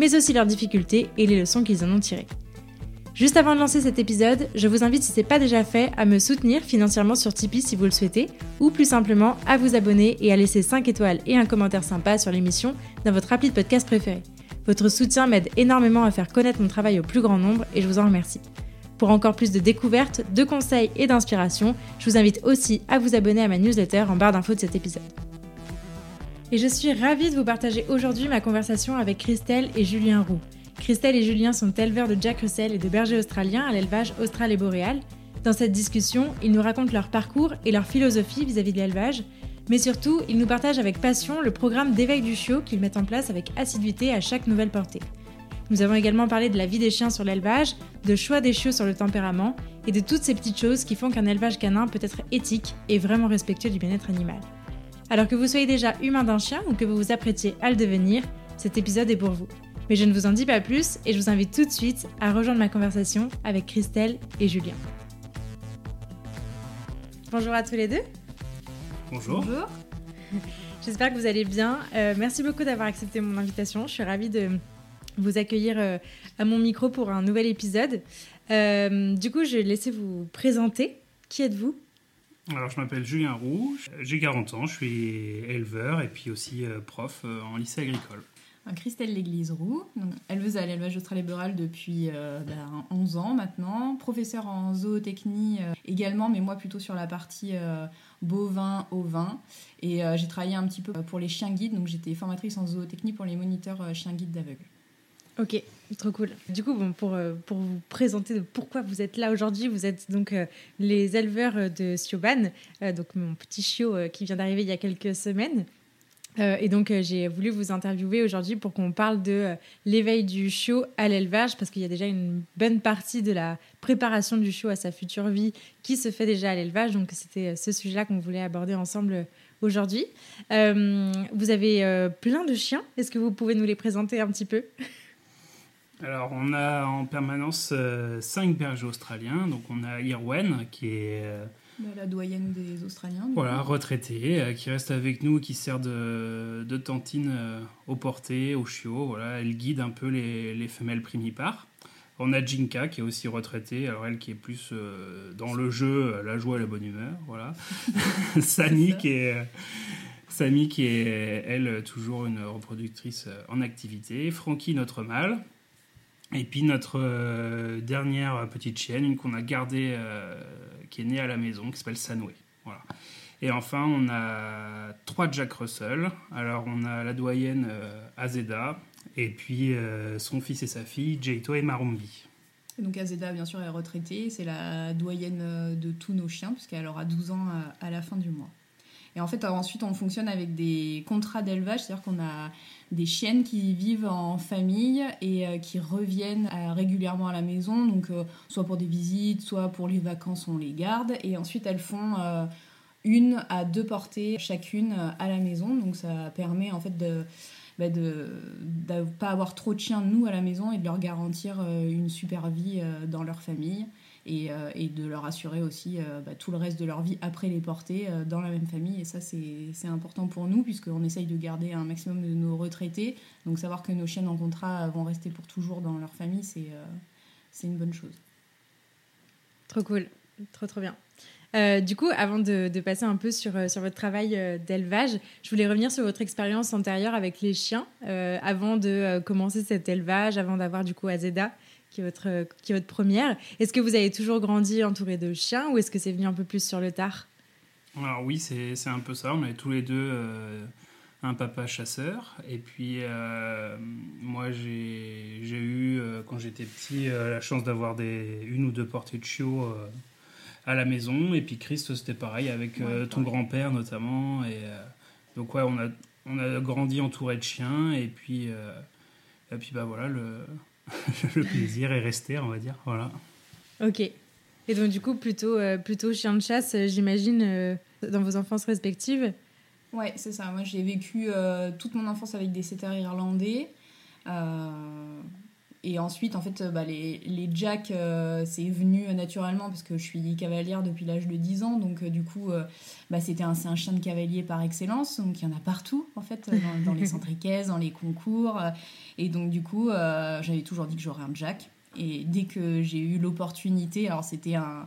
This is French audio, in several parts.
mais aussi leurs difficultés et les leçons qu'ils en ont tirées. Juste avant de lancer cet épisode, je vous invite, si ce n'est pas déjà fait, à me soutenir financièrement sur Tipeee si vous le souhaitez, ou plus simplement à vous abonner et à laisser 5 étoiles et un commentaire sympa sur l'émission dans votre appli de podcast préféré. Votre soutien m'aide énormément à faire connaître mon travail au plus grand nombre et je vous en remercie. Pour encore plus de découvertes, de conseils et d'inspiration, je vous invite aussi à vous abonner à ma newsletter en barre d'infos de cet épisode. Et je suis ravie de vous partager aujourd'hui ma conversation avec Christelle et Julien Roux. Christelle et Julien sont éleveurs de Jack Russell et de bergers australiens à l'élevage austral et boréal. Dans cette discussion, ils nous racontent leur parcours et leur philosophie vis-à-vis de l'élevage, mais surtout, ils nous partagent avec passion le programme d'éveil du chiot qu'ils mettent en place avec assiduité à chaque nouvelle portée. Nous avons également parlé de la vie des chiens sur l'élevage, de choix des chiots sur le tempérament et de toutes ces petites choses qui font qu'un élevage canin peut être éthique et vraiment respectueux du bien-être animal. Alors que vous soyez déjà humain d'un chien ou que vous vous apprêtiez à le devenir, cet épisode est pour vous. Mais je ne vous en dis pas plus et je vous invite tout de suite à rejoindre ma conversation avec Christelle et Julien. Bonjour à tous les deux. Bonjour. Bonjour. J'espère que vous allez bien. Euh, merci beaucoup d'avoir accepté mon invitation. Je suis ravie de vous accueillir euh, à mon micro pour un nouvel épisode. Euh, du coup, je vais laisser vous présenter. Qui êtes-vous? Alors, je m'appelle Julien Roux, j'ai 40 ans, je suis éleveur et puis aussi prof en lycée agricole. Christelle L'Église Roux, éleveuse à l'élevage australibéral depuis 11 ans maintenant, professeure en zootechnie également, mais moi plutôt sur la partie bovin, ovin. Et j'ai travaillé un petit peu pour les chiens guides, donc j'étais formatrice en zootechnie pour les moniteurs chiens guides d'aveugles. Ok, trop cool. Du coup, pour, euh, pour vous présenter pourquoi vous êtes là aujourd'hui, vous êtes donc euh, les éleveurs de Sioban, euh, donc mon petit chiot qui vient d'arriver il y a quelques semaines. et donc, j'ai voulu vous interviewer aujourd'hui pour qu'on parle de l'éveil du chiot à l'élevage, parce qu'il y a déjà une bonne partie de la préparation du chiot à sa future vie qui se fait déjà à l'élevage. Donc, c'était ce sujet-là qu'on voulait aborder ensemble aujourd'hui. vous avez plein de chiens. Est-ce que vous pouvez nous les présenter un petit peu? alors, on a en permanence euh, cinq bergers australiens. Donc, on a Irwen, qui est. Euh, la doyenne des Australiens. Voilà, retraitée, euh, qui reste avec nous, qui sert de, de tantine au porté, au chiot. Voilà, elle guide un peu les, les, femelles primipares. On a Jinka, qui est aussi retraitée. Alors, elle qui est plus dans le jeu, la joie et la bonne humeur. Voilà. Sani, qui est. Samy qui est, elle, toujours une reproductrice en activité. Frankie, notre mâle. Et puis notre euh, dernière petite chienne, une qu'on a gardée, euh, qui est née à la maison, qui s'appelle Sanway. Voilà. Et enfin, on a trois Jack Russell. Alors, on a la doyenne euh, Azeda, et puis son fils et sa fille, Jaito et Marumbi. donc Azeda, bien sûr, est retraitée. C'est la doyenne de tous nos chiens, puisqu'elle aura 12 ans à la fin du mois. Et en fait, ensuite, on fonctionne avec des contrats d'élevage, c'est-à-dire qu'on a des chiennes qui vivent en famille et euh, qui reviennent euh, régulièrement à la maison, donc euh, soit pour des visites, soit pour les vacances, on les garde. Et ensuite, elles font une à deux portées chacune à la maison, donc ça permet en fait de bah, ne pas avoir trop de chiens, nous, à la maison, et de leur garantir une super vie dans leur famille. Euh, et, de leur assurer aussi euh, bah, tout le reste de leur vie après les porter euh, dans la même famille. Et ça, c'est important pour nous, puisqu'on essaye de garder un maximum de nos retraités. Donc savoir que nos chiens en contrat vont rester pour toujours dans leur famille, c'est une bonne chose. Trop cool, trop trop bien. du coup, avant de, passer un peu sur, sur votre travail d'élevage, je voulais revenir sur votre expérience antérieure avec les chiens, avant de commencer cet élevage, avant d'avoir du coup Azeda qui est votre, qui est votre première. Est-ce que vous avez toujours grandi entouré de chiens ou est-ce que c'est venu un peu plus sur le tard? Alors oui, c'est un peu ça. On avait tous les deux euh, un papa chasseur. Et puis euh, moi, j'ai eu, euh, quand j'étais petit, la chance d'avoir une ou deux portées de chiots à la maison. Et puis Christ, c'était pareil avec ton grand-père notamment. Et donc ouais, on a, on a grandi entouré de chiens. Et puis... Et puis bah voilà, le, le plaisir est resté, on va dire. Voilà. Ok. Et donc du coup, plutôt, plutôt chien de chasse, j'imagine, dans vos enfances respectives Ouais, c'est ça. Moi, j'ai vécu toute mon enfance avec des setters irlandais. Et ensuite, en fait, bah, les, les jacks, euh, c'est venu naturellement parce que je suis cavalière depuis l'âge de 10 ans. Donc, euh, du coup, euh, bah, c'était un, un chien de cavalier par excellence. Donc, il y en a partout, en fait, dans, les centres équestres, dans les concours. Et donc, du coup, j'avais toujours dit que j'aurais un jack. Et dès que j'ai eu l'opportunité, alors c'était un,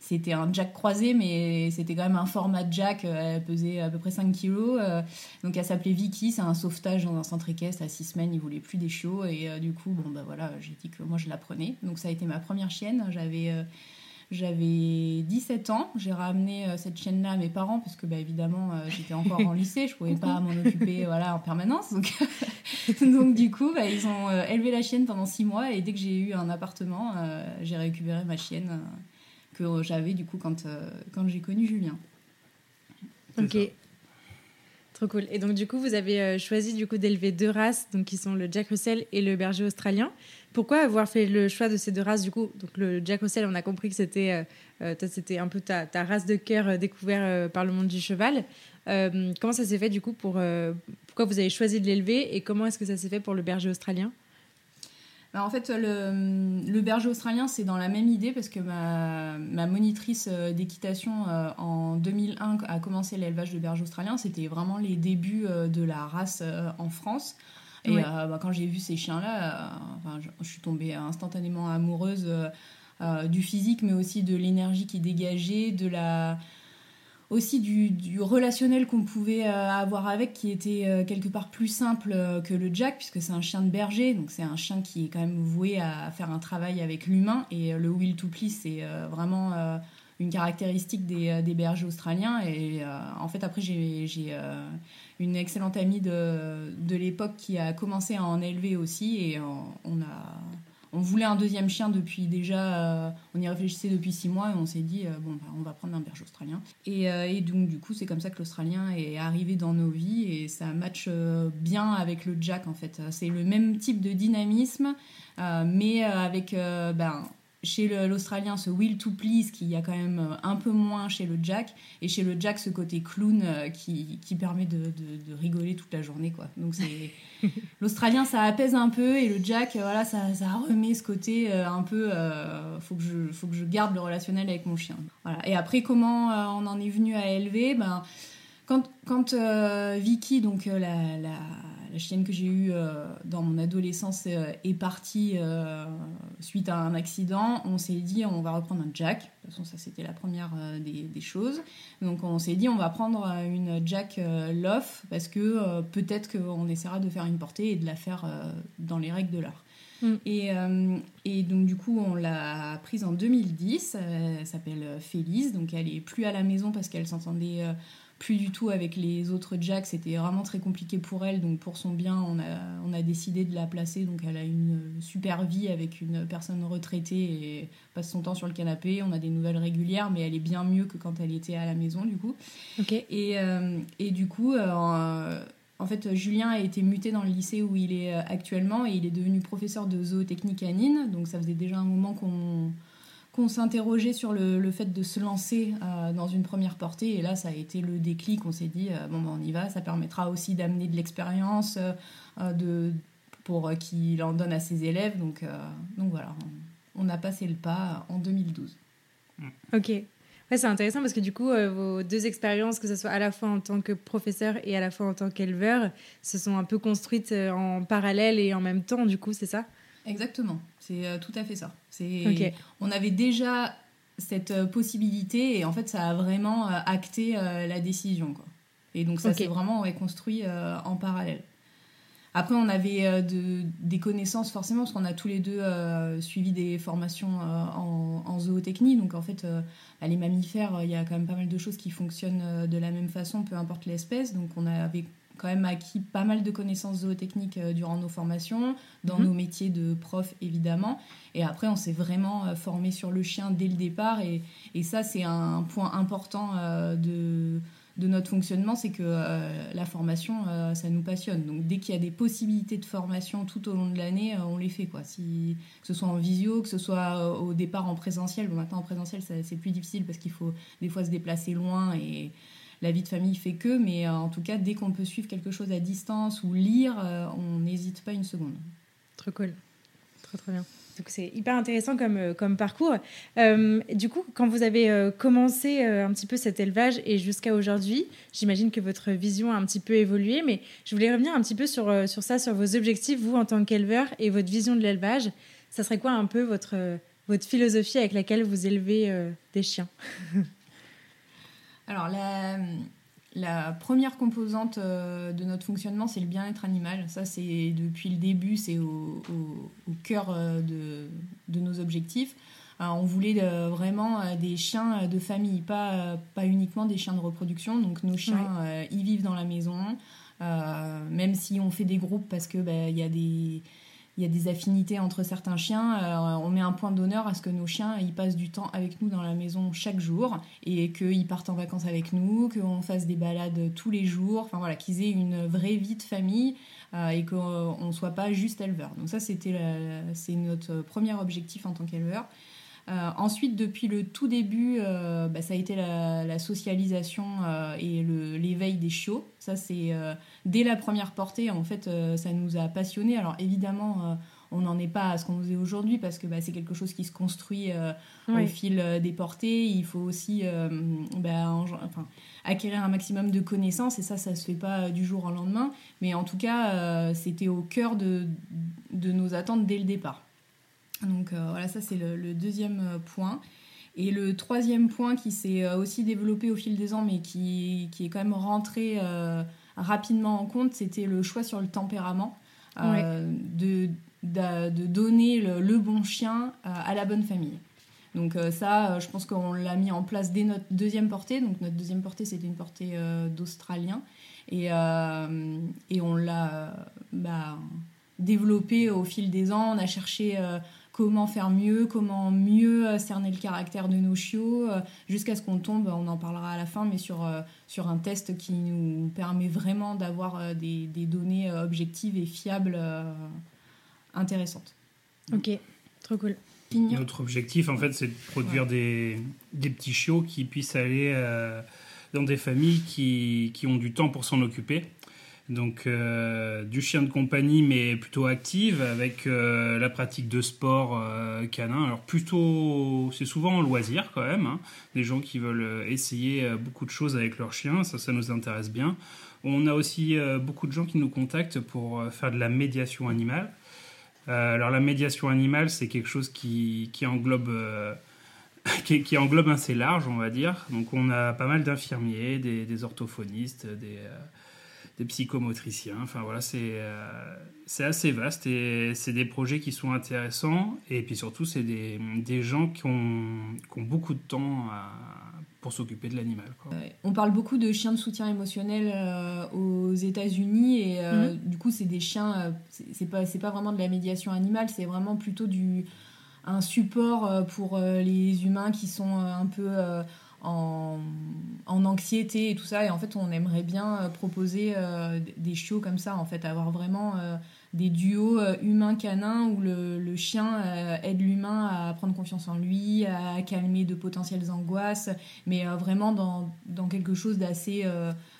c'était un jack croisé, mais c'était quand même un format jack. Euh, elle pesait à peu près 5 kilos. Euh, donc elle s'appelait Vicky. C'est un sauvetage dans un centre équestre. À 6 semaines, il voulait plus des chiots. Et euh, du coup, bon, bah voilà, j'ai dit que moi je la prenais. Donc ça a été ma première chienne. J'avais. J'avais 17 ans, j'ai ramené cette chienne-là à mes parents parce que bah, évidemment j'étais encore en lycée, je pouvais pas m'en occuper voilà, en permanence. Donc, donc du coup, bah, ils ont élevé la chienne pendant 6 mois et dès que j'ai eu un appartement, j'ai récupéré ma chienne que j'avais du coup quand, euh, quand j'ai connu Julien. Ok. Trop cool. Et donc, du coup, vous avez euh, choisi du coup d'élever deux races, donc qui sont le Jack Russell et le berger australien. Pourquoi avoir fait le choix de ces deux races du coup? Donc, le Jack Russell, on a compris que c'était euh, c'était un peu ta, ta race de cœur découverte par le monde du cheval. comment ça s'est fait du coup pour pourquoi vous avez choisi de l'élever et comment est-ce que ça s'est fait pour le berger australien? Bah, en fait, le, le berger australien, c'est dans la même idée parce que ma, ma monitrice euh, d'équitation euh, en 2001 a commencé l'élevage de berger australien. C'était vraiment les débuts euh, de la race en France. Et bah, quand j'ai vu ces chiens-là, enfin, je, suis tombée instantanément amoureuse du physique, mais aussi de l'énergie qui dégageait, de la aussi du, relationnel qu'on pouvait euh, avoir avec qui était euh, quelque part plus simple euh, que le Jack puisque c'est un chien de berger. Donc c'est un chien qui est quand même voué à faire un travail avec l'humain. Et le will to please c'est vraiment une caractéristique des, des, bergers australiens. Et en fait après j'ai une excellente amie de, de l'époque qui a commencé à en élever aussi. Et on a on voulait un deuxième chien depuis déjà, euh, on y réfléchissait depuis six mois et on s'est dit, euh, bon, bah, on va prendre un berger australien. Euh, et, donc, du coup, c'est comme ça que l'Australien est arrivé dans nos vies et ça match bien avec le Jack en fait. C'est le même type de dynamisme, mais avec ben, chez l'Australien ce will to please qui y a quand même euh, un peu moins chez le Jack. Et chez le Jack ce côté clown euh, qui, qui permet de, de, rigoler toute la journée quoi. Donc c'est l'Australien ça apaise un peu et le Jack euh, voilà ça, ça remet ce côté un peu faut que je faut que je garde le relationnel avec mon chien. Voilà. Et après comment on en est venu à élever? Ben quand, quand Vicky donc la, la la chienne que j'ai eue euh, dans mon adolescence euh, est partie euh, suite à un accident. On s'est dit on va reprendre un Jack. De toute façon, ça c'était la première des, choses. Donc on s'est dit on va prendre une Jack Love parce que peut-être qu'on essaiera de faire une portée et de la faire dans les règles de l'art. Mm. Et, et, donc du coup on l'a prise en 2010, elle s'appelle Félise, donc elle est plus à la maison parce qu'elle s'entendait plus du tout avec les autres Jacks. C'était vraiment très compliqué pour elle. Donc pour son bien, on a, on a décidé de la placer. Donc elle a une super vie avec une personne retraitée et passe son temps sur le canapé. On a des nouvelles régulières, mais elle est bien mieux que quand elle était à la maison du coup. Et, euh, et du coup... Euh, en fait, Julien a été muté dans le lycée où il est euh, actuellement et il est devenu professeur de zootechnique à Nîmes. Donc ça faisait déjà un moment qu'on qu'on s'interrogeait sur le, fait de se lancer euh, dans une première portée. Et là, ça a été le déclic. On s'est dit, euh, bon, ben, on y va. Ça permettra aussi d'amener de l'expérience euh, de, pour qu'il en donne à ses élèves. Donc, donc voilà, on, a passé le pas en 2012. Ok. Ouais, c'est intéressant parce que du coup, vos deux expériences, que ce soit à la fois en tant que professeur et à la fois en tant qu'éleveur, se sont un peu construites en parallèle et en même temps, du coup, c'est ça? Exactement, c'est euh, tout à fait ça. C'est On avait déjà cette euh, possibilité et en fait ça a vraiment euh, acté la décision. Quoi. Et donc ça s'est vraiment reconstruit en parallèle. Après, on avait de, des connaissances forcément, parce qu'on a tous les deux suivi des formations en, en, zootechnie. Donc, en fait, les mammifères, il y a quand même pas mal de choses qui fonctionnent de la même façon, peu importe l'espèce. Donc, on avait quand même acquis pas mal de connaissances zootechniques euh, durant nos formations, dans mhm. nos métiers de prof évidemment. Et après, on s'est vraiment euh, formé sur le chien dès le départ. Et, et ça, c'est un point important euh, de, de notre fonctionnement, c'est que la formation, ça nous passionne. Donc dès qu'il y a des possibilités de formation tout au long de l'année, on les fait. Quoi. Si, que ce soit en visio, que ce soit au départ en présentiel. Bon, maintenant en présentiel, c'est plus difficile parce qu'il faut des fois se déplacer loin et la vie de famille fait que, mais euh, en tout cas, dès qu'on peut suivre quelque chose à distance ou lire, euh, on n'hésite pas une seconde. Trop cool. Trop, trop bien. Donc c'est hyper intéressant comme, euh, comme parcours. du coup, quand vous avez commencé un petit peu cet élevage et jusqu'à aujourd'hui, j'imagine que votre vision a un petit peu évolué, mais je voulais revenir un petit peu sur, sur ça, sur vos objectifs, vous en tant qu'éleveur et votre vision de l'élevage. Ça serait quoi un peu votre, votre philosophie avec laquelle vous élevez des chiens? Alors, la, première composante euh, de notre fonctionnement, c'est le bien-être animal. Ça, c'est depuis le début, c'est au, cœur euh, de, nos objectifs. Euh, on voulait vraiment des chiens de famille, pas, pas uniquement des chiens de reproduction. Donc, nos chiens, ils vivent dans la maison, même si on fait des groupes parce que bah, il y a des il y a des affinités entre certains chiens. Euh, on met un point d'honneur à ce que nos chiens ils passent du temps avec nous dans la maison chaque jour et qu'ils partent en vacances avec nous, qu'on fasse des balades tous les jours, enfin voilà, qu'ils aient une vraie vie de famille euh, et qu'on ne soit pas juste éleveur. Donc ça, c'était c'est notre premier objectif en tant qu'éleveur. Euh, ensuite, depuis le tout début, euh, bah, ça a été la, socialisation euh, et l'éveil des chiots. Ça, c'est dès la première portée, en fait, ça nous a passionnés. Alors évidemment, on n'en est pas à ce qu'on est aujourd'hui parce que bah, c'est quelque chose qui se construit au fil des portées. Il faut aussi bah, enfin, acquérir un maximum de connaissances et ça, ça se fait pas du jour au lendemain. Mais en tout cas, c'était au cœur de, de nos attentes dès le départ. Donc euh, voilà, ça c'est le, deuxième euh, point. Et le troisième point qui s'est euh, aussi développé au fil des ans, mais qui, qui est quand même rentré rapidement en compte, c'était le choix sur le tempérament. de, de, donner le, bon chien à la bonne famille. Donc ça, je pense qu'on l'a mis en place dès notre deuxième portée. Donc notre deuxième portée, c'était une portée d'Australien. Et, et on l'a bah, développé au fil des ans. On a cherché comment faire mieux, comment mieux euh, cerner le caractère de nos chiots, euh, jusqu'à ce qu'on tombe, on en parlera à la fin, mais sur, euh, sur un test qui nous permet vraiment d'avoir des, des, données objectives et fiables intéressantes. Ok, trop cool. Notre objectif, en fait, c'est de produire des, des, petits chiots qui puissent aller dans des familles qui, qui ont du temps pour s'en occuper donc euh, du chien de compagnie, mais plutôt active, avec euh, la pratique de sport euh, canin. Alors plutôt, c'est souvent en loisir quand même. Hein. Des gens qui veulent essayer beaucoup de choses avec leur chien, ça, ça nous intéresse bien. On a aussi beaucoup de gens qui nous contactent pour faire de la médiation animale. alors la médiation animale, c'est quelque chose qui, englobe... Qui, qui, englobe assez large, on va dire. Donc on a pas mal d'infirmiers, des, orthophonistes, des, des psychomotriciens. Enfin voilà, c'est euh, c'est assez vaste et c'est des projets qui sont intéressants. Et puis surtout, c'est des, des, gens qui ont, qui ont, beaucoup de temps pour s'occuper de l'animal. On parle beaucoup de chiens de soutien émotionnel euh, aux États-Unis et euh, mhm. du coup, c'est des chiens, c'est pas, pas vraiment de la médiation animale, c'est vraiment plutôt du, un support pour les humains qui sont un peu en, anxiété et tout ça. Et en fait, on aimerait bien euh, proposer euh, des chiots comme ça, en fait, avoir vraiment euh, des duos humain-canin où le, chien aide l'humain à prendre confiance en lui, à calmer de potentielles angoisses, mais vraiment dans, dans, quelque chose d'assez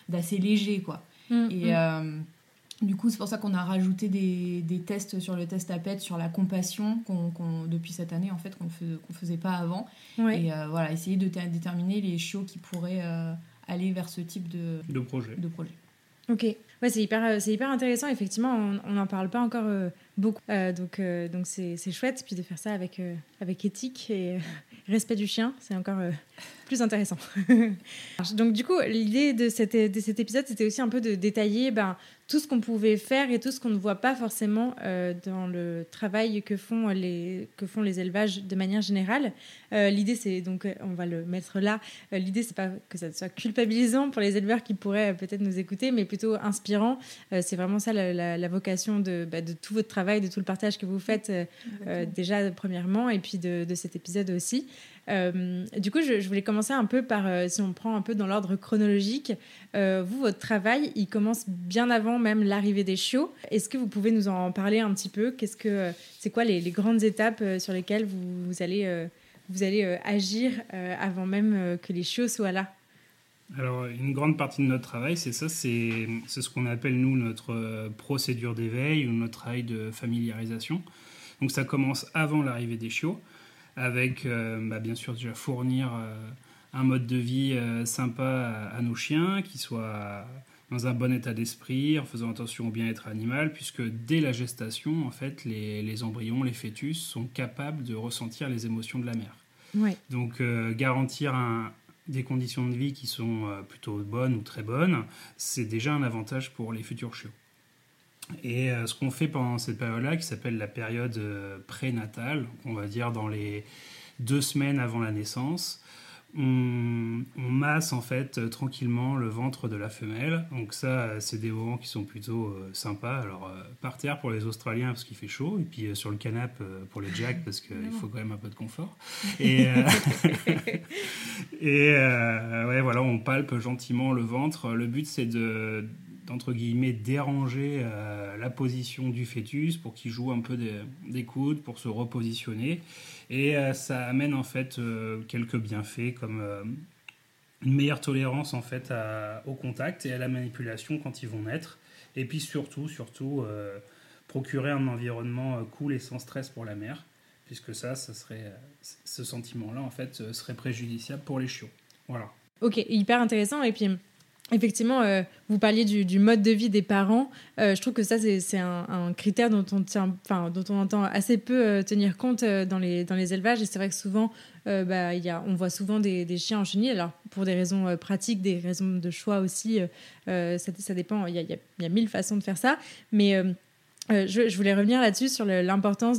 d'assez léger, quoi. Mmh, et. Du coup, c'est pour ça qu'on a rajouté des, des, tests sur le test à PET, sur la compassion, qu'on, depuis cette année, en fait, qu'on ne faisait pas avant. Et euh, voilà, essayer de déterminer les chiots qui pourraient euh, aller vers ce type de, de projet. De projet. Ok, ouais, c'est hyper, euh, c'est hyper intéressant. Effectivement, on n'en parle pas encore beaucoup. donc, donc c'est, chouette. Puis de faire ça avec, avec éthique et respect du chien, c'est encore plus intéressant. donc, du coup, l'idée de, cet épisode, c'était aussi un peu de détailler ben, tout ce qu'on pouvait faire et tout ce qu'on ne voit pas forcément euh, dans le travail que font les, que font les élevages de manière générale. Euh, l'idée, c'est donc, euh, on va le mettre là, l'idée, c'est pas que ça soit culpabilisant pour les éleveurs qui pourraient peut-être nous écouter, mais plutôt inspirant. c'est vraiment ça la, vocation bah, de, tout votre travail travail, de tout le partage que vous faites déjà premièrement, et puis de, cet épisode aussi. du coup, je, voulais commencer un peu par, si on prend un peu dans l'ordre chronologique, vous, votre travail, il commence bien avant même l'arrivée des chiots. Est-ce que vous pouvez nous en parler un petit peu? Qu'est-ce que c'est quoi les, grandes étapes sur lesquelles vous allez vous allez euh, agir euh, avant même euh, que les chiots soient là? Alors, une grande partie de notre travail, c'est ça, c'est ce qu'on appelle, nous, notre procédure d'éveil ou notre travail de familiarisation. Donc, ça commence avant l'arrivée des chiots, avec, bah, bien sûr, déjà fournir un mode de vie sympa à, nos chiens, qui soit dans un bon état d'esprit, en faisant attention au bien-être animal, puisque dès la gestation, en fait, les, les embryons, les fœtus sont capables de ressentir les émotions de la mère. Donc euh, garantir des conditions de vie qui sont euh, plutôt bonnes ou très bonnes, c'est déjà un avantage pour les futurs chiots. Et euh, ce qu'on fait pendant cette période-là, qui s'appelle la période prénatale, on va dire dans les deux semaines avant la naissance, on, masse en fait euh, tranquillement le ventre de la femelle. Donc ça, euh, c'est des moments qui sont plutôt euh, sympas. Alors par terre pour les Australiens parce qu'il fait chaud, et puis sur le canapé pour les Jacks parce qu'il faut quand même un peu de confort. Et, et ouais, voilà, on palpe gentiment le ventre. Le but c'est de entre guillemets déranger la position du fœtus pour qu'il joue un peu des, coudes pour se repositionner et euh, ça amène en fait euh, quelques bienfaits comme une meilleure tolérance en fait au contact et à la manipulation quand ils vont naître. Et puis surtout surtout procurer un environnement cool et sans stress pour la mère puisque ça ça serait ce sentiment là en fait serait préjudiciable pour les chiots. Voilà. Ok hyper intéressant. Et puis Effectivement, euh, vous parliez du, mode de vie des parents. Euh, je trouve que ça, c'est un, critère dont on, tient, dont on entend assez peu euh, tenir compte dans, les, dans les élevages. Et c'est vrai que souvent, bah, y a, on voit souvent des, chiens en chenille. Alors, pour des raisons pratiques, des raisons de choix aussi, ça, dépend. Il y a, y a, mille façons de faire ça. Mais euh, je, voulais revenir là-dessus sur l'importance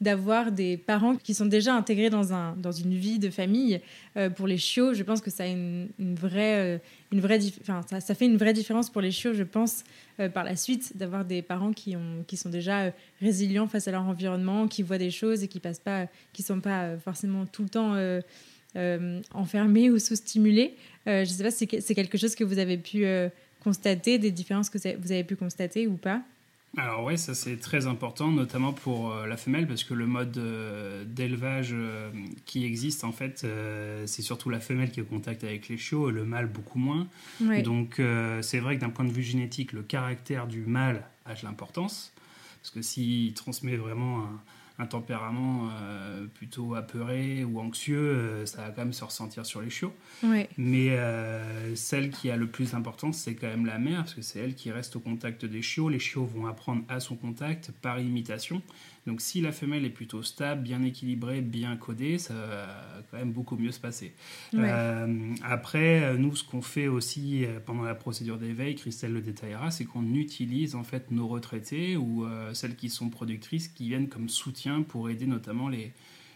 d'avoir des parents qui sont déjà intégrés dans, un, dans une vie de famille. Euh, pour les chiots, je pense que ça, a une, vraie, une vraie euh, ça, ça, fait une vraie différence pour les chiots, je pense, par la suite, d'avoir des parents qui, ont, qui sont déjà résilients face à leur environnement, qui voient des choses et qui qui sont pas forcément tout le temps enfermés ou sous-stimulés. je ne sais pas si c'est quelque chose que vous avez pu constater, des différences que vous avez pu constater ou pas. Alors oui, ça c'est très important, notamment pour euh, la femelle, parce que le mode euh, d'élevage euh, qui existe, en fait, c'est surtout la femelle qui est au contact avec les chiots, et le mâle beaucoup moins. Donc c'est vrai que d'un point de vue génétique, le caractère du mâle a de l'importance, parce que s'il transmet vraiment un, un tempérament euh, plutôt apeuré ou anxieux, euh, ça va quand même se ressentir sur les chiots. Mais euh, celle qui a le plus d'importance, c'est quand même la mère, parce que c'est elle qui reste au contact des chiots. Les chiots vont apprendre à son contact par imitation. Donc si la femelle est plutôt stable, bien équilibrée, bien codée, ça va quand même beaucoup mieux se passer. Euh, après, nous, ce qu'on fait aussi euh, pendant la procédure d'éveil, Christelle le détaillera, c'est qu'on utilise en fait nos retraités ou euh, celles qui sont productrices qui viennent comme soutien pour aider notamment les,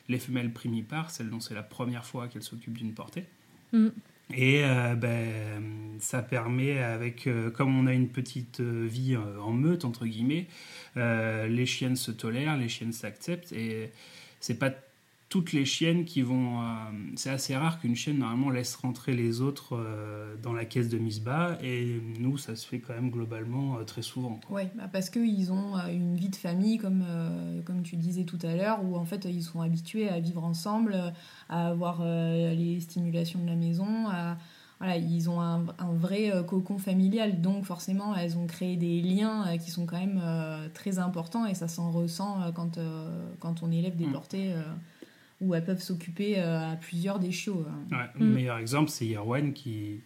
les femelles primipares, celles dont c'est la première fois qu'elles s'occupent d'une portée. Mm. Et euh, ben, ça permet, avec, euh, comme on a une petite euh, vie en meute, entre guillemets, les chiennes se tolèrent, les chiennes s'acceptent. Et c'est pas toutes les chiennes qui vont. Euh, c'est assez rare qu'une chienne normalement laisse rentrer les autres euh, dans la caisse de mise bas, et nous, ça se fait quand même globalement euh, très souvent. Oui, bah parce qu'ils ont une vie de famille, comme, comme tu disais tout à l'heure, où en fait ils sont habitués à vivre ensemble, à avoir les stimulations de la maison, voilà, ils ont un, un, vrai cocon familial, donc forcément, elles ont créé des liens qui sont quand même très importants et ça s'en ressent quand, quand on élève des mm. portées où elles peuvent s'occuper euh, à plusieurs des chiots. Hein. Le mm. meilleur exemple, c'est Yerwan qui,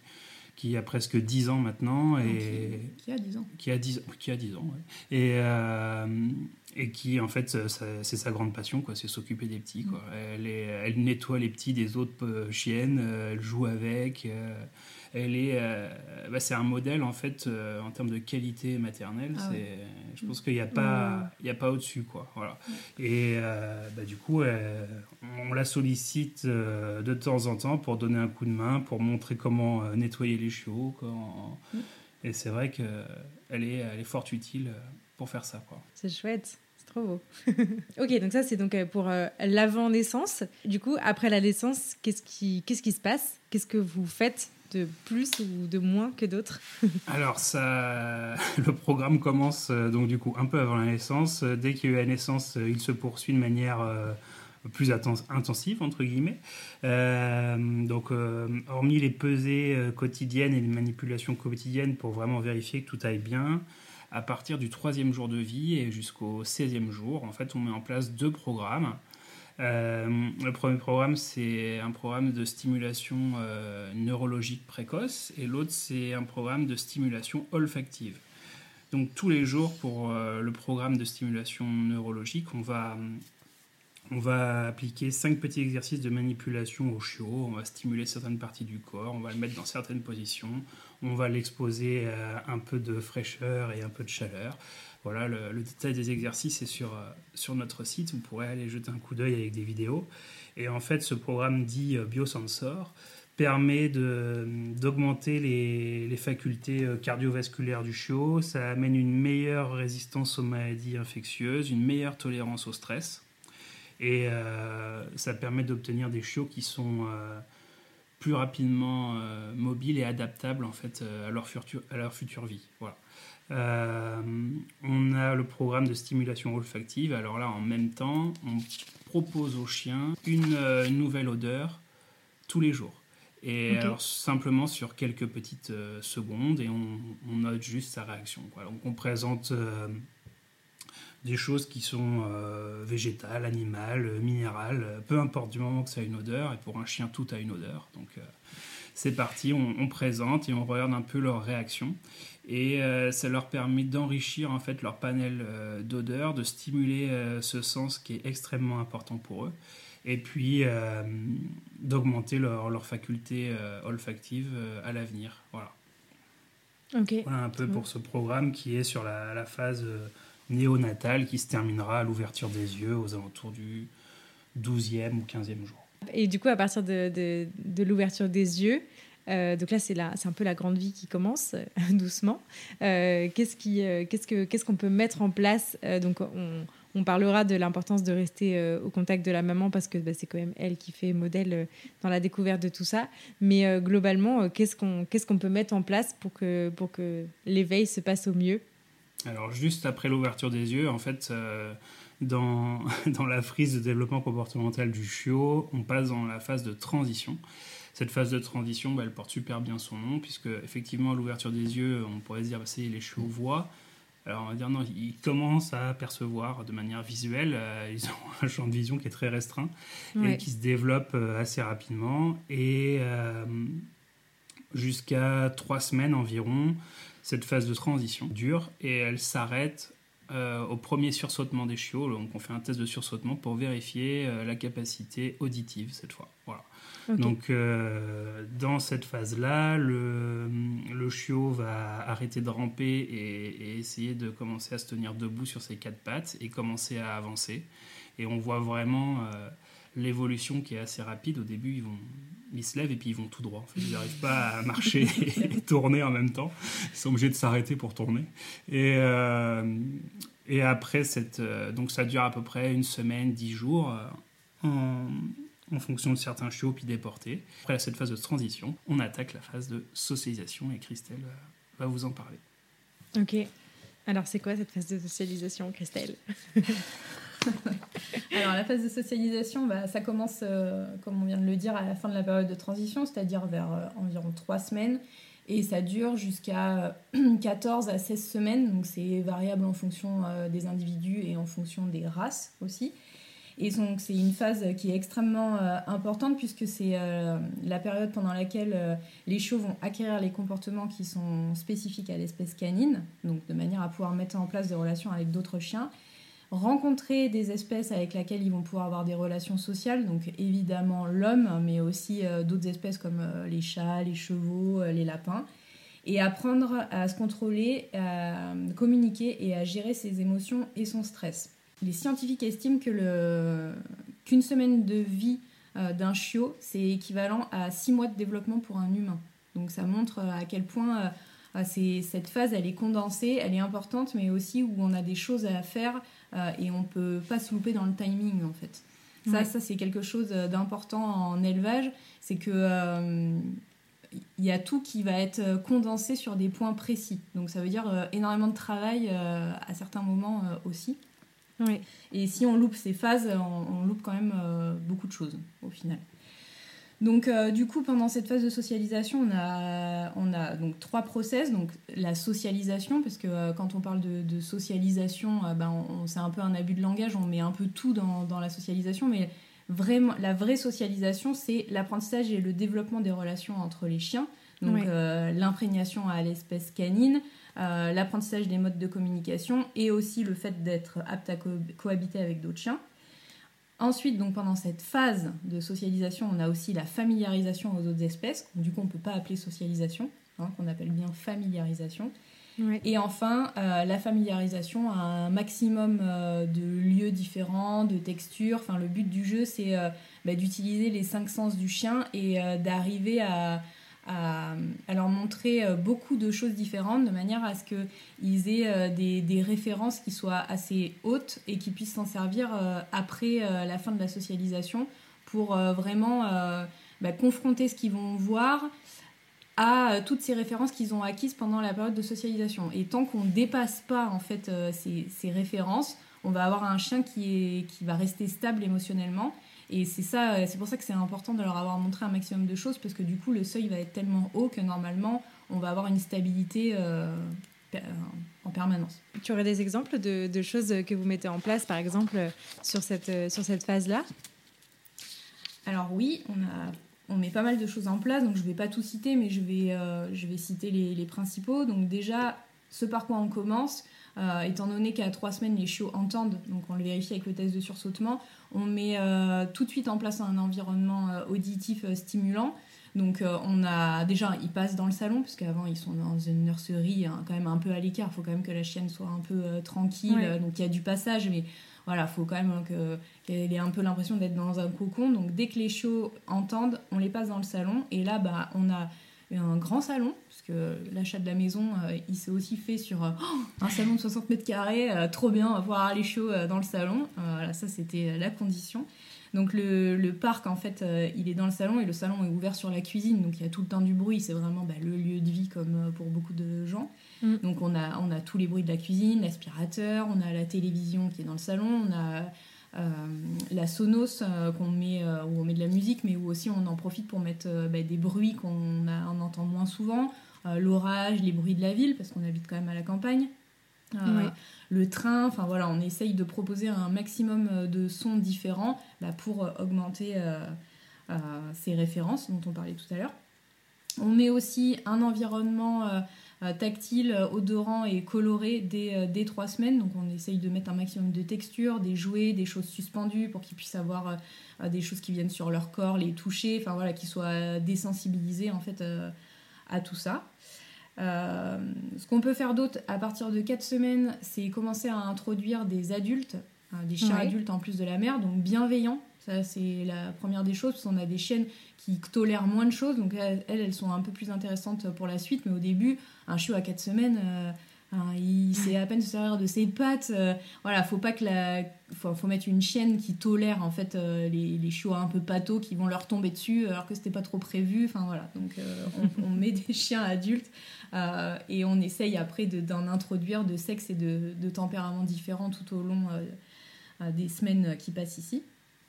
qui a presque 10 ans maintenant. Et, qui, a 10 ans. Qui a 10, qui a 10 ans, Et, euh, et qui, en fait, c'est sa grande passion, quoi, c'est s'occuper des petits. Quoi. Mm. Elle, elle nettoie les petits des autres euh, chiennes, elle joue avec elle est, euh, bah, c'est un modèle en fait euh, en termes de qualité maternelle. Ah c'est, je pense qu'il n'y a pas, il y a pas au-dessus quoi. Voilà. Et euh, bah, du coup, on la sollicite de temps en temps pour donner un coup de main, pour montrer comment nettoyer les chiots. Et c'est vrai qu'elle est, elle est fort utile pour faire ça quoi. C'est chouette. Trop beau. ok, donc ça c'est donc pour l'avant-naissance. Du coup, après la naissance, qu'est-ce qui, qu'est-ce qui se passe? Qu'est-ce que vous faites? De plus ou de moins que d'autres Alors, ça, le programme commence donc du coup un peu avant la naissance. Dès qu'il y a eu la naissance, il se poursuit de manière plus intensive, entre guillemets. Euh, donc, euh, hormis les pesées euh, quotidiennes et les manipulations quotidiennes pour vraiment vérifier que tout aille bien, à partir du troisième jour de vie et jusqu'au 16e jour, en fait, on met en place deux programmes. Le premier programme, c'est un programme de stimulation neurologique précoce et l'autre, c'est un programme de stimulation olfactive. Donc tous les jours, pour le programme de stimulation neurologique, on va on va appliquer cinq petits exercices de manipulation au chiot. On va stimuler certaines parties du corps, on va le mettre dans certaines positions, on va l'exposer à un peu de fraîcheur et un peu de chaleur. Voilà, le, détail des exercices est sur, euh, sur notre site. Vous pourrez aller jeter un coup d'œil avec des vidéos. Et en fait, ce programme dit euh, Biosensor permet d'augmenter les, facultés euh, cardiovasculaires du chiot. Ça amène une meilleure résistance aux maladies infectieuses, une meilleure tolérance au stress. Et ça permet d'obtenir des chiots qui sont plus rapidement mobiles et adaptables en fait à leur future, à leur future vie. Voilà. On a le programme de stimulation olfactive. Alors là, en même temps, on propose aux chiens une, nouvelle odeur tous les jours. Et alors simplement sur quelques petites secondes et on, on, note juste sa réaction. Quoi. Donc on présente des choses qui sont euh, végétales, animales, minérales, euh, peu importe du moment que ça a une odeur, et pour un chien tout a une odeur. Donc euh, c'est parti, on, présente et on regarde un peu leur réaction. Et ça leur permet d'enrichir en fait leur panel d'odeurs, de stimuler ce sens qui est extrêmement important pour eux, et puis d'augmenter leur, leur, faculté olfactive à l'avenir. Voilà. Voilà un peu pour ce programme qui est sur la, la phase néonatal qui se terminera à l'ouverture des yeux aux alentours du 12e ou 15e jour. Et du coup, à partir de, de, l'ouverture des yeux, euh, donc là, c'est un peu la grande vie qui commence doucement. Euh, euh, qu'est-ce que, qu'est-ce qu'on peut mettre en place? Donc, on, parlera de l'importance de rester au contact de la maman parce que bah, c'est quand même elle qui fait modèle dans la découverte de tout ça. Mais globalement, qu'est-ce qu'on, peut mettre en place pour que, l'éveil se passe au mieux? Alors juste après l'ouverture des yeux, en fait, dans, dans la frise de développement comportemental du chiot, on passe dans la phase de transition. Cette phase de transition, bah, elle porte super bien son nom, puisque effectivement, à l'ouverture des yeux, on pourrait se dire, bah, c'est les chiots voient. Alors on va dire non, ils commencent à percevoir de manière visuelle, euh, ils ont un champ de vision qui est très restreint et qui se développe euh, assez rapidement. Et jusqu'à trois semaines environ, cette phase de transition dure et elle s'arrête euh, au premier sursautement des chiots. Donc on fait un test de sursautement pour vérifier euh, la capacité auditive cette fois. Voilà. Donc euh, dans cette phase-là, le, chiot va arrêter de ramper et, essayer de commencer à se tenir debout sur ses quatre pattes et commencer à avancer. Et on voit vraiment l'évolution qui est assez rapide. Au début, ils, se lèvent et puis ils vont tout droit. ils n'arrivent pas à marcher et tourner en même temps. Ils sont obligés de s'arrêter pour tourner. Et, euh, après, euh, donc ça dure à peu près une semaine, dix jours, euh, en, fonction de certains chiots puis déportés. Après cette phase de transition, on attaque la phase de socialisation et Christelle va vous en parler. Ok. Alors, c'est quoi cette phase de socialisation, Christelle? Alors, la phase de socialisation, bah, ça commence, euh, comme on vient de le dire, à la fin de la période de transition, c'est-à-dire vers euh, environ 3 semaines. Et ça dure jusqu'à 14 à 16 semaines, donc c'est variable en fonction euh, des individus et en fonction des races aussi. Et donc c'est une phase qui est extrêmement importante puisque c'est la période pendant laquelle les chiots vont acquérir les comportements qui sont spécifiques à l'espèce canine, donc de manière à pouvoir mettre en place des relations avec d'autres chiens rencontrer des espèces avec lesquelles ils vont pouvoir avoir des relations sociales, donc évidemment l'homme, mais aussi euh, d'autres espèces comme euh, les chats, les chevaux, euh, les lapins, et apprendre à se contrôler, à communiquer et à gérer ses émotions et son stress. Les scientifiques estiment que le... qu'une semaine de vie d'un chiot, c'est équivalent à six mois de développement pour un humain. Donc ça montre à quel point cette phase, elle est condensée, elle est importante, mais aussi où on a des choses à faire et on peut pas se louper dans le timing en fait. Ça, ça c'est quelque chose d'important en élevage, c'est que il y a tout qui va être condensé sur des points précis. Donc ça veut dire énormément de travail à certains moments aussi. Et si on loupe ces phases, on, loupe quand même euh, beaucoup de choses au final. Donc euh, du coup, pendant cette phase de socialisation, on a, on a donc trois process. Donc la socialisation, parce que euh, quand on parle de, socialisation, ben, c'est un peu un abus de langage, on met un peu tout dans, dans la socialisation, mais vraiment, la vraie socialisation, c'est l'apprentissage et le développement des relations entre les chiens. Donc l'imprégnation à l'espèce canine, euh, l'apprentissage des modes de communication et aussi le fait d'être apte à cohabiter avec d'autres chiens. Ensuite, donc pendant cette phase de socialisation, on a aussi la familiarisation aux autres espèces, du coup on ne peut pas appeler socialisation, hein, qu'on appelle bien familiarisation. Et enfin, euh, la familiarisation à un maximum euh, de lieux différents, de textures. Enfin, le but du jeu, c'est bah, d'utiliser les cinq sens du chien et d'arriver à, à, leur montrer euh, beaucoup de choses différentes de manière à ce qu'ils aient euh, des, références qui soient assez hautes et qu'ils puissent s'en servir euh, après la fin de la socialisation pour vraiment bah, confronter ce qu'ils vont voir à toutes ces références qu'ils ont acquises pendant la période de socialisation. Et tant qu'on ne dépasse pas en fait ces, ces, références, on va avoir un chien qui, qui va rester stable émotionnellement et c'est ça, c'est pour ça que c'est important de leur avoir montré un maximum de choses parce que du coup le seuil va être tellement haut que normalement on va avoir une stabilité euh, en permanence. Tu aurais des exemples de, choses que vous mettez en place par exemple sur cette, sur cette phase-là? Alors oui, on a on met pas mal de choses en place, donc je vais pas tout citer, mais je vais, euh, je vais citer les, les, principaux. Donc déjà, ce par quoi on commence, euh, étant donné qu'à trois semaines, les chiots entendent, donc on le vérifie avec le test de sursautement, on met euh, tout de suite en place un environnement euh, auditif stimulant. Donc on a déjà, ils passent dans le salon, puisqu'avant ils sont dans une nurserie hein, quand même un peu à l'écart. Il faut quand même que la chienne soit un peu tranquille. Donc il y a du passage, mais voilà, il faut quand même qu'elle ait un peu l'impression d'être dans un cocon. Donc dès que les chiots entendent, on les passe dans le salon. Et là, bah, on a un grand salon, parce que l'achat de la maison, euh, il s'est aussi fait sur euh, un salon de 60 mètres carrés, euh, trop bien, on va pouvoir aller chaud dans le salon. voilà, ça c'était la condition. Donc le, le, parc, en fait, il est dans le salon et le salon est ouvert sur la cuisine, donc il y a tout le temps du bruit, c'est vraiment bah, le lieu de vie comme pour beaucoup de gens. Mm. Donc on a, on a tous les bruits de la cuisine, l'aspirateur, on a la télévision qui est dans le salon, on a la Sonos euh, qu'on met euh, où on met de la musique, mais où aussi on en profite pour mettre bah, des bruits qu'on entend moins souvent, l'orage, les bruits de la ville parce qu'on habite quand même à la campagne. le train, enfin voilà, on essaye de proposer un maximum de sons différents bah, pour augmenter ces références dont on parlait tout à l'heure. On met aussi un environnement euh, tactile, euh, odorant et coloré dès, euh, dès trois semaines. Donc on essaye de mettre un maximum de textures, des jouets, des choses suspendues pour qu'ils puissent avoir des choses qui viennent sur leur corps, les toucher, enfin voilà, qu'ils soient désensibilisés en fait à tout ça. ce qu'on peut faire d'autre à partir de 4 semaines, c'est commencer à introduire des adultes, des chiens adultes en plus de la mère, donc bienveillants. Ça, c'est la première des choses, parce qu'on a des chiennes qui tolèrent moins de choses, donc elles, elles sont un peu plus intéressantes pour la suite, mais au début, un chiot à 4 semaines, euh, il sait à peine se servir de ses pattes. Euh, voilà, faut pas que la. Faut, faut, mettre une chienne qui tolère en fait euh, les, les, chiots un peu pâteaux qui vont leur tomber dessus alors que c'était pas trop prévu. Enfin voilà, donc on, met des chiens adultes et on essaye après d'en introduire de sexe et de, de tempéraments différents tout au long des semaines qui passent ici.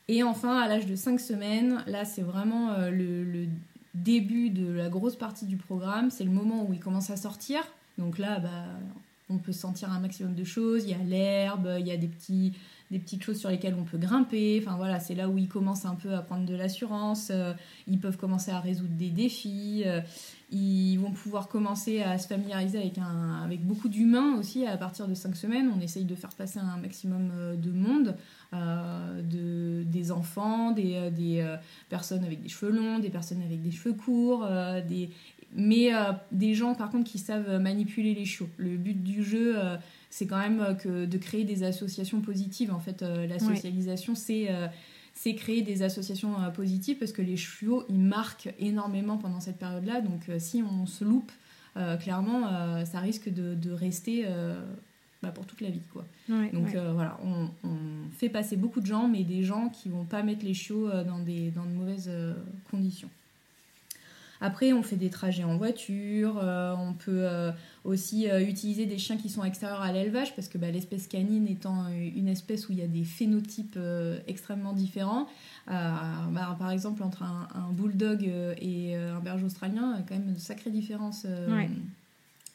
Et enfin, à l'âge de 5 semaines, là c'est vraiment le, le début de la grosse partie du programme, c'est le moment où il commence à sortir. Donc là, bah, on peut sentir un maximum de choses. Il y a l'herbe, il y a des, petits, des petites choses sur lesquelles on peut grimper. Enfin voilà, c'est là où ils commencent un peu à prendre de l'assurance. Euh, ils peuvent commencer à résoudre des défis. Euh, ils vont pouvoir commencer à se familiariser avec, avec beaucoup d'humains aussi à partir de 5 semaines. On essaye de faire passer un maximum euh, de monde, de, des enfants, des, des personnes avec des cheveux longs, des personnes avec des cheveux courts, des, mais des gens par contre qui savent manipuler les chiots. Le but du jeu, c'est quand même euh, que de créer des associations positives. En fait, euh, la socialisation, c'est euh, c'est créer des associations positives parce que les chiots, ils marquent énormément pendant cette période-là. Donc, si on se loupe, clairement, ça risque de, rester bah, pour toute la vie. Quoi. Donc voilà, on, fait passer beaucoup de gens, mais des gens qui vont pas mettre les chiots dans, des, dans de mauvaises conditions. Après, on fait des trajets en voiture, on peut aussi euh, utiliser des chiens qui sont extérieurs à l'élevage, parce que bah, l'espèce canine étant une espèce où il y a des phénotypes extrêmement différents. Bah, par exemple, entre un, bulldog et un berger australien, il y a quand même une sacrée différence.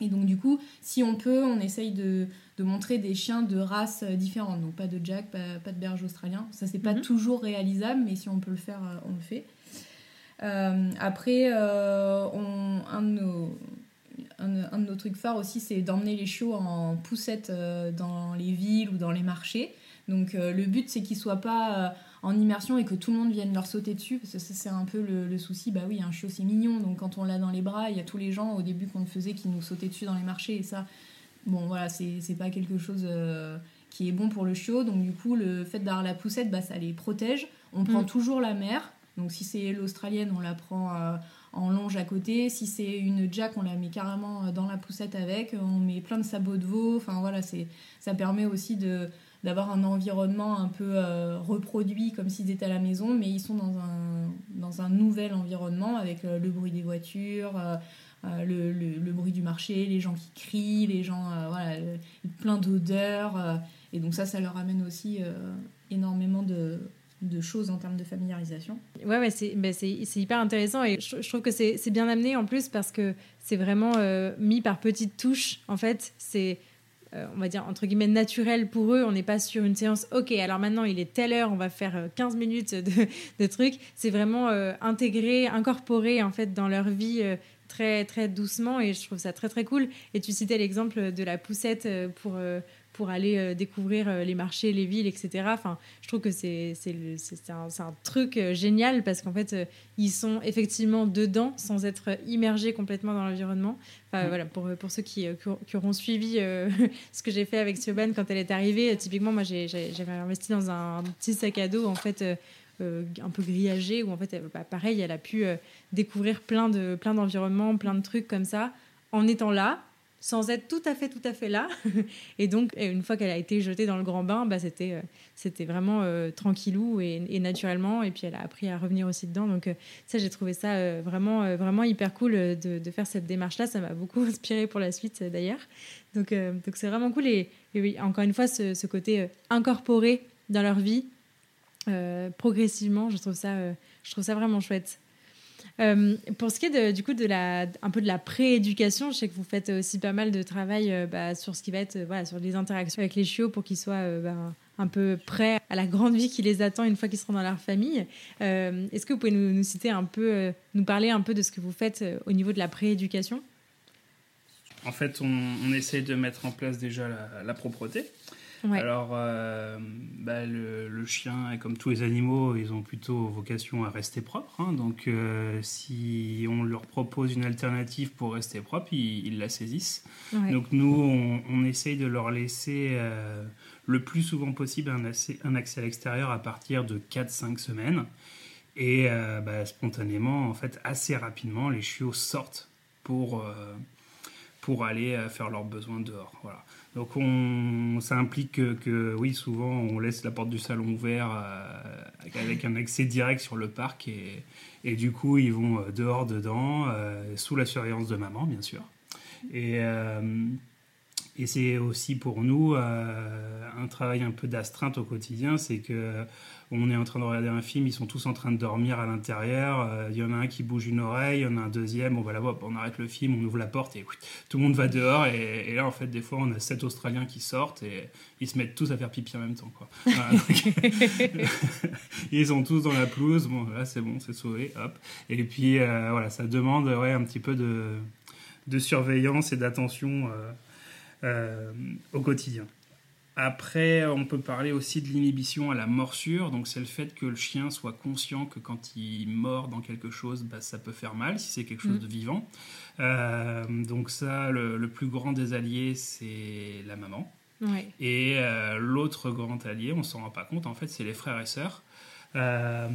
Et donc du coup, si on peut, on essaye de, montrer des chiens de races différentes. Donc pas de Jack, pas, de berger australien. Ça, c'est pas mhm. toujours réalisable, mais si on peut le faire, on le fait. Euh, après, euh, un, de nos, trucs phares aussi, c'est d'emmener les chiots en poussette euh, dans les villes ou dans les marchés. Donc le but, c'est qu'ils soient pas en immersion et que tout le monde vienne leur sauter dessus, parce que ça, c'est un peu le, souci. Bah oui, un chiot, c'est mignon, donc quand on l'a dans les bras, il y a tous les gens au début qu'on faisait qui nous sautaient dessus dans les marchés, et ça, bon, voilà, c'est pas quelque chose qui est bon pour le chiot. Donc du coup, le fait d'avoir la poussette, bah, ça les protège. On prend mm. toujours la mère, donc si c'est l'australienne, on la prend euh, en longe à côté. Si c'est une jack, on la met carrément euh, dans la poussette avec. On met plein de sabots de veau. Enfin voilà, ça permet aussi de d'avoir un environnement un peu euh, reproduit comme s'ils étaient à la maison, mais ils sont dans un, dans un nouvel environnement avec le bruit des voitures, le, le, bruit du marché, les gens qui crient, les gens, voilà, plein d'odeurs. et donc ça, ça leur amène aussi énormément de, de choses en termes de familiarisation. Ouais, ouais c'est ben hyper intéressant et je, trouve que c'est bien amené en plus parce que c'est vraiment euh, mis par petites touches. En fait, c'est, euh, on va dire, entre guillemets, naturel pour eux. On n'est pas sur une séance, ok, alors maintenant il est telle heure, on va faire 15 euh, minutes de, de trucs. C'est vraiment intégré, incorporé en fait dans leur vie très, très doucement et je trouve ça très, très cool. Et tu citais l'exemple de la poussette pour pour aller euh, découvrir euh, les marchés, les villes, etc. Enfin, je trouve que c'est un, un, truc euh, génial parce qu'en fait, ils sont effectivement dedans sans être immergés complètement dans l'environnement. Enfin, mm. voilà, pour, pour ceux qui, qui, auront suivi ce que j'ai fait avec Siobhan quand elle est arrivée, typiquement, moi, j'avais investi dans un petit sac à dos, en fait, un peu grillagé, où en fait, bah, pareil, elle a pu découvrir plein de plein d'environnements, plein de trucs comme ça, en étant là, sans être tout à fait tout à fait là. Et donc une fois qu'elle a été jetée dans le grand bain bah c'était euh, c'était vraiment euh, tranquillou et, naturellement. Et puis elle a appris à revenir aussi dedans. Donc euh, ça j'ai trouvé ça vraiment vraiment hyper cool de, faire cette démarche là ça m'a beaucoup inspiré pour la suite d'ailleurs. Donc donc c'est vraiment cool. Et, oui encore une fois ce, ce, côté incorporé dans leur vie progressivement je trouve ça je trouve ça vraiment chouette euh, pour ce qui est de, du coup de la, un peu de la prééducation, je sais que vous faites aussi pas mal de travail euh, bah, sur ce qui va être euh, sur les interactions avec les chiots pour qu'ils soient bah, un peu prêts à la grande vie qui les attend une fois qu'ils seront dans leur famille. Est-ce que vous pouvez nous, citer un peu, nous parler un peu de ce que vous faites au niveau de la prééducation? En fait, on, on, essaie de mettre en place déjà la propreté. Alors, euh, bah, le, chien, comme tous les animaux, ils ont plutôt vocation à rester propres. Hein. donc, euh, si on leur propose une alternative pour rester propre, ils, la saisissent. Donc, nous, on, on, essaye de leur laisser euh, le plus souvent possible un, un accès à l'extérieur à partir de 4-5 semaines. Et bah, spontanément, en fait, assez rapidement, les chiots sortent pour, pour aller faire leurs besoins dehors. Voilà. Donc on, ça implique que, oui, souvent on laisse la porte du salon ouverte euh, avec un accès direct sur le parc et, du coup ils vont euh, dehors, dedans, euh, sous la surveillance de maman bien sûr. Et c'est aussi pour nous un travail un peu d'astreinte au quotidien, c'est que on est en train de regarder un film, ils sont tous en train de dormir à l'intérieur, il euh, y en a un qui bouge une oreille, il y en a un deuxième, on va la voir, on arrête le film, on ouvre la porte et tout le monde va dehors et, là en fait des fois on a sept Australiens qui sortent et ils se mettent tous à faire pipi en même temps quoi. ils sont tous dans la pelouse, bon là c'est bon, c'est sauvé, hop. Et puis euh, voilà, ça demande ouais, un petit peu de, de surveillance et d'attention euh, au quotidien. Après, on peut parler aussi de l'inhibition à la morsure. Donc, c'est le fait que le chien soit conscient que quand il mord dans quelque chose, bah, ça peut faire mal si c'est quelque chose mm. de vivant. Euh, donc, ça, le, plus grand des alliés, c'est la maman. Et euh, l'autre grand allié, on s'en rend pas compte, en fait, c'est les frères et sœurs. Euh,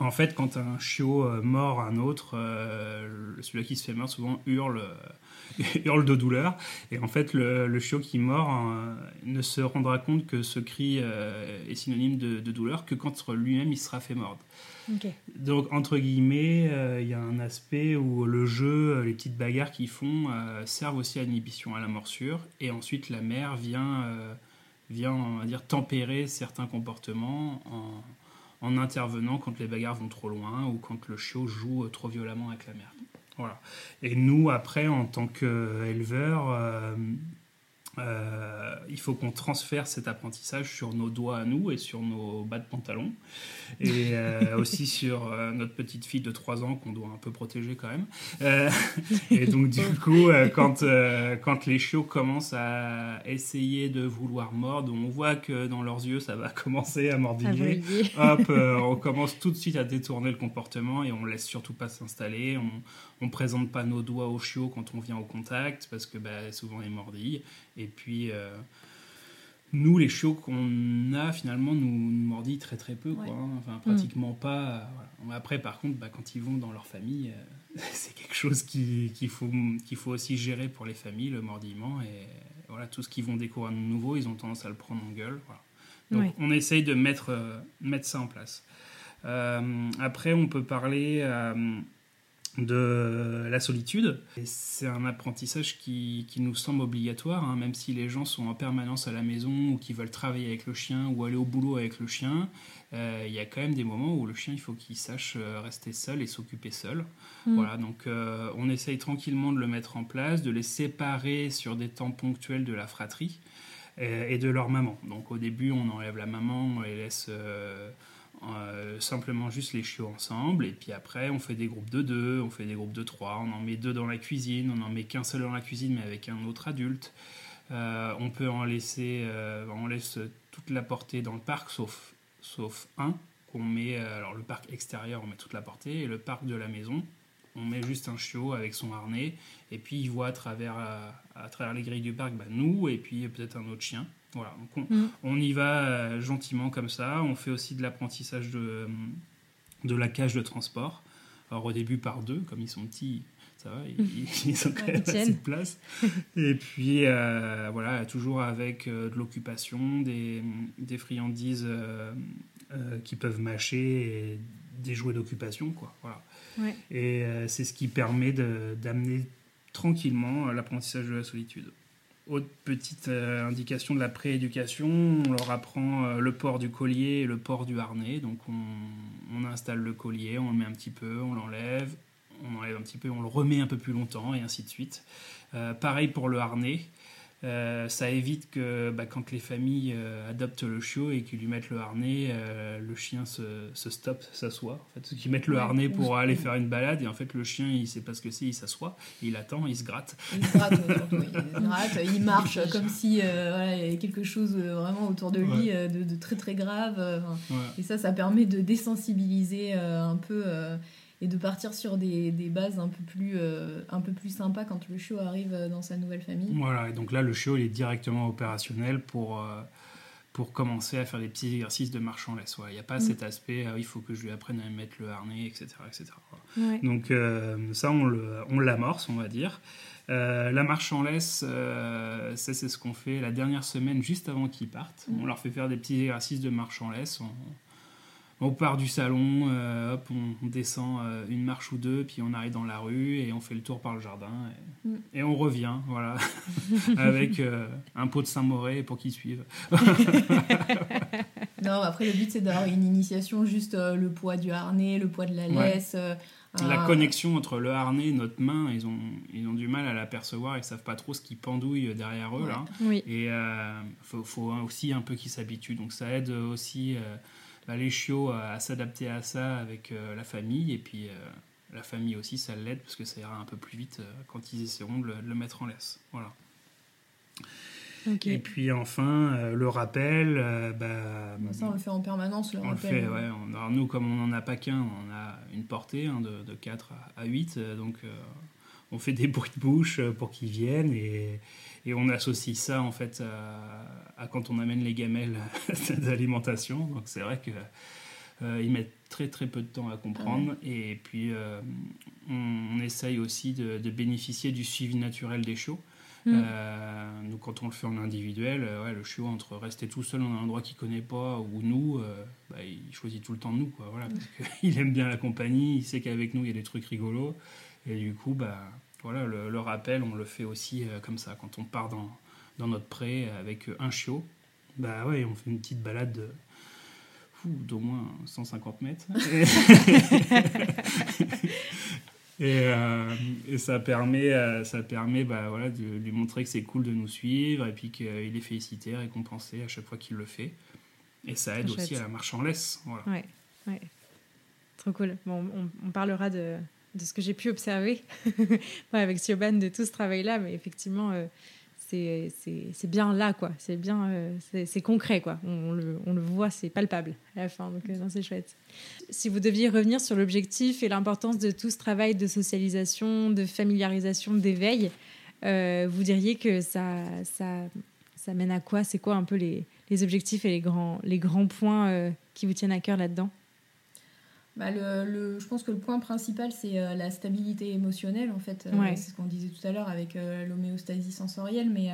en fait, quand un chiot mord un autre, celui-là qui se fait mordre souvent hurle, hurle de douleur. Et en fait, le, chiot qui mord hein, ne se rendra compte que ce cri est synonyme de, douleur que quand lui-même il sera fait mordre. Donc, entre guillemets, il y a un aspect où le jeu, les petites bagarres qu'ils font, servent aussi à l'inhibition, à la morsure. Et ensuite, la mère vient vient on va dire, tempérer certains comportements en, en, intervenant quand les bagarres vont trop loin ou quand le chiot joue euh, trop violemment avec la mère. Voilà. Et nous, après, en tant qu'éleveurs, euh, il faut qu'on transfère cet apprentissage sur nos doigts à nous et sur nos bas de pantalon. Et euh, aussi sur euh, notre petite fille de 3 ans qu'on doit un peu protéger quand même. et donc, du coup, quand, quand les chiots commencent à essayer de vouloir mordre, on voit que dans leurs yeux, ça va commencer à mordiller. Hop, on commence tout de suite à détourner le comportement et on laisse surtout pas s'installer. On, on présente pas nos doigts aux chiots quand on vient au contact parce que bah, souvent ils mordillent. Et puis euh, nous, les chiots qu'on a finalement nous, nous, mordillent très très peu, quoi, hein. enfin pratiquement pas. Après, par contre, bah, quand ils vont dans leur famille, euh, c'est quelque chose qu'il faut, qu'il faut aussi gérer pour les familles, le mordillement. Et voilà, tout ce qu'ils vont découvrir de nouveau, ils ont tendance à le prendre en gueule. Donc on essaye de mettre, euh, mettre ça en place. après, on peut parler de la solitude. C'est un apprentissage qui, qui, nous semble obligatoire, hein, même si les gens sont en permanence à la maison ou qui veulent travailler avec le chien ou aller au boulot avec le chien. Euh, il y a quand même des moments où le chien, il faut qu'il sache euh, rester seul et s'occuper seul. Mm. Voilà, donc euh, on essaye tranquillement de le mettre en place, de les séparer sur des temps ponctuels de la fratrie et de leur maman. Donc au début, on enlève la maman, on les laisse euh, simplement juste les chiots ensemble, et puis après on fait des groupes de deux, on fait des groupes de trois, on en met deux dans la cuisine, on en met qu'un seul dans la cuisine mais avec un autre adulte. Euh, on peut en laisser, euh, on laisse toute la portée dans le parc sauf, sauf un qu'on met, alors le parc extérieur on met toute la portée, et le parc de la maison on met juste un chiot avec son harnais, et puis il voit à travers, à, travers les grilles du parc bah, nous, et puis peut-être un autre chien. Voilà, mm. on, y va euh, gentiment comme ça. On fait aussi de l'apprentissage de, de la cage de transport. Alors au début par deux, comme ils sont petits, ça va, ils, ont quand même assez de place. Et puis euh, voilà, toujours avec euh, de l'occupation, des, des, friandises qui peuvent mâcher et des jouets d'occupation, quoi. Voilà. Et c'est ce qui permet d'amener tranquillement l'apprentissage de la solitude. Autre petite euh, indication de la prééducation, on leur apprend euh, le port du collier et le port du harnais. Donc on, installe le collier, on le met un petit peu, on l'enlève, on enlève un petit peu, on le remet un peu plus longtemps et ainsi de suite. Euh, pareil pour le harnais. Euh, ça évite que bah, quand les familles euh, adoptent le chiot et qu'ils lui mettent le harnais, euh, le chien se, se stoppe, s'assoit. En fait, qu'ils mettent le harnais pour aller faire une balade et en fait le chien il sait pas ce que c'est, il s'assoit, il attend, il se gratte. Il se gratte, il, gratte il marche comme si voilà, il y avait quelque chose vraiment autour de lui de, de, très très grave. Et ça, ça permet de désensibiliser un peu et de partir sur des, des bases un peu, plus, euh, un peu plus sympas quand le chiot arrive euh, dans sa nouvelle famille. Voilà, et donc là, le chiot, il est directement opérationnel pour, euh, pour commencer à faire des petits exercices de marche en laisse. Il n'y a pas mm. cet aspect, il faut que je lui apprenne à mettre le harnais, etc. etc. Donc ça, on l'amorce, on, on va dire. la marche en laisse, ça c'est ce qu'on fait la dernière semaine juste avant qu'ils partent. Mm. On leur fait faire des petits exercices de marche en laisse. On, on part du salon, euh, hop, on, descend euh, une marche ou deux, puis on arrive dans la rue et on fait le tour par le jardin et, mm. on revient, voilà, avec euh, un pot de Saint-Moré pour qu'ils suivent. non, après le but c'est d'avoir une initiation, juste le poids du harnais, le poids de la laisse. La connexion entre le harnais et notre main, ils ont, ils ont du mal à l'apercevoir, ils savent pas trop ce qui pendouille derrière eux. Là. Et il faut, aussi un peu qu'ils s'habituent. Donc ça aide aussi bah, les chiots à, s'adapter à ça avec euh, la famille. Et puis euh, la famille aussi, ça l'aide parce que ça ira un peu plus vite euh, quand ils essaieront de le, mettre en laisse. Voilà. Et puis enfin, le rappel. Bah, bah, ça, on le fait en permanence, le on rappel. Le fait, ouais. alors, nous, comme on n'en a pas qu'un, on a une portée hein, de, de, 4 à 8. donc, on fait des bruits de bouche pour qu'ils viennent. Et, et on associe ça en fait à, quand on amène les gamelles d'alimentation. Donc c'est vrai que ils mettent très très peu de temps à comprendre. Et puis, on, essaye aussi de, bénéficier du suivi naturel des chiots. Mm. donc quand on le fait en individuel, ouais, le chiot entre rester tout seul dans un endroit qu'il connaît pas ou nous, bah, il choisit tout le temps de nous, quoi, voilà, parce qu'il aime bien la compagnie, il sait qu'avec nous il y a des trucs rigolos, et du coup, bah, voilà, le, rappel, on le fait aussi comme ça, quand on part dans, dans notre pré avec un chiot, bah ouais, on fait une petite balade d'au moins 150 mètres. Euh, et, ça permet, euh, ça permet bah, voilà, de lui montrer que c'est cool de nous suivre et puis qu'il est félicité, récompensé à chaque fois qu'il le fait. Et ça aide aussi à la marche en laisse. Voilà. Ouais, ouais. Trop cool. Bon, on, parlera de, de, ce que j'ai pu observer avec Sioban de tout ce travail-là, mais effectivement, euh, c'est bien là, quoi. C'est bien, euh, c'est concret, quoi. On, le, on, le, voit, c'est palpable à la fin, donc euh, c'est chouette. Si vous deviez revenir sur l'objectif et l'importance de tout ce travail de socialisation, de familiarisation, d'éveil, vous diriez que ça, ça, ça mène à quoi? C'est quoi un peu les, les, objectifs et les grands, les grands points qui vous tiennent à cœur là-dedans? Bah, le, je pense que le point principal, c'est euh, la stabilité émotionnelle, en fait. Euh, c'est ce qu'on disait tout à l'heure avec euh, l'homéostasie sensorielle, mais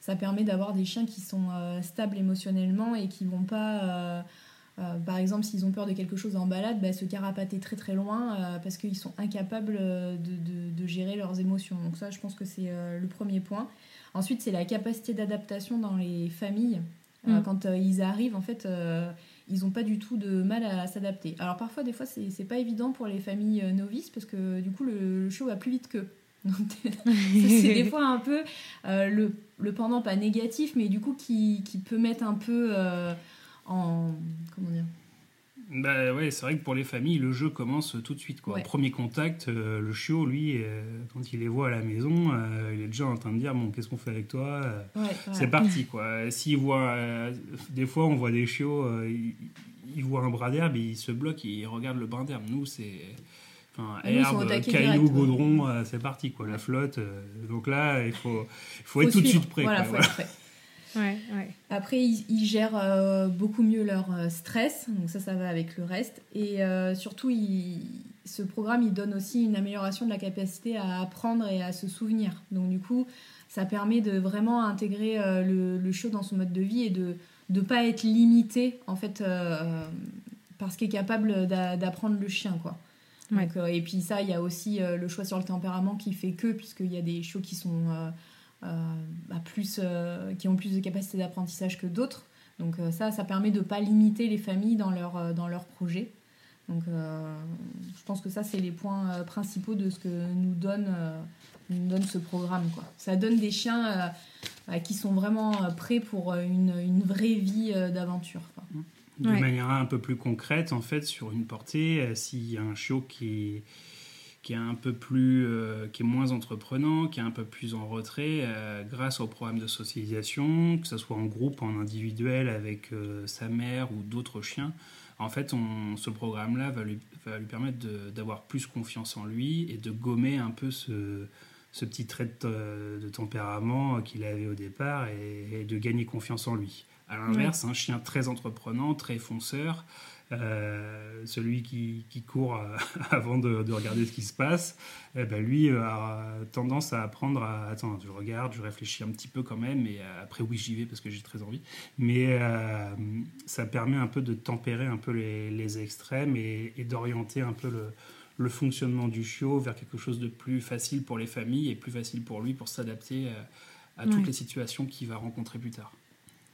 ça permet d'avoir des chiens qui sont stables émotionnellement et qui vont pas, par exemple, s'ils ont peur de quelque chose en balade, bah, se carapater très très loin parce qu'ils sont incapables de, de, de, gérer leurs émotions. Donc ça, je pense que c'est le premier point. Ensuite, c'est la capacité d'adaptation dans les familles. Mm. Quand ils arrivent, en fait ils n'ont pas du tout de mal à s'adapter. Alors parfois, des fois, c'est pas évident pour les familles euh, novices parce que du coup, le, show va plus vite qu'eux. c'est des fois un peu euh, le, le, pendant pas négatif, mais du coup qui, qui peut mettre un peu euh, en comment dire bah ouais, c'est vrai que pour les familles, le jeu commence tout de suite. Quoi. Premier contact, euh, le chiot, lui, euh, quand il les voit à la maison, euh, il est déjà en train de dire bon, qu'est-ce qu'on fait avec toi C'est parti quoi. S'il voit, des fois, on voit des chiots, ils, voient un bras d'herbe, ils se bloquent, ils regardent le brin d'herbe. Nous, c'est Enfin, herbe, cailloux, goudron, c'est parti quoi, la flotte. donc là, il faut, il faut, être tout de suite prêt. Voilà, faut être prêt. Après, ils, gèrent euh, beaucoup mieux leur euh, stress, donc ça, ça va avec le reste. Et euh, surtout, ce programme, il donne aussi une amélioration de la capacité à apprendre et à se souvenir. Donc du coup, ça permet de vraiment intégrer le, le, show dans son mode de vie et de ne pas être limité, en fait, par ce qui est capable d'apprendre le chien, quoi. et puis ça, il y a aussi le choix sur le tempérament qui fait que, puisqu'il y a des shows qui sont euh, plus, euh, qui ont plus de capacité d'apprentissage que d'autres. Donc euh, ça, ça permet de ne pas limiter les familles dans leur, dans leur projet. Donc je pense que ça, c'est les points principaux de ce que nous donne, nous donne ce programme. Quoi. Ça donne des chiens qui sont vraiment prêts pour une, une vraie vie d'aventure. De manière un peu plus concrète, en fait, sur une portée, s'il y a un chiot qui qui est un peu plus, euh, qui est moins entreprenant, qui est un peu plus en retrait, euh, grâce au programme de socialisation, que ce soit en groupe, en individuel, avec euh, sa mère ou d'autres chiens. En fait, on, ce programme-là va lui, va lui permettre d'avoir plus confiance en lui et de gommer un peu ce, ce petit trait de, tempérament qu'il avait au départ et, de gagner confiance en lui. À l'inverse, un chien très entreprenant, très fonceur, euh, celui qui, qui court euh, avant de, de, regarder ce qui se passe, eh ben lui euh, a tendance à apprendre à attends, je regarde, je réfléchis un petit peu quand même, et après oui j'y vais parce que j'ai très envie. Mais ça permet un peu de tempérer un peu les, les extrêmes et, d'orienter un peu le, le, fonctionnement du chiot vers quelque chose de plus facile pour les familles et plus facile pour lui pour s'adapter à, toutes les situations qu'il va rencontrer plus tard.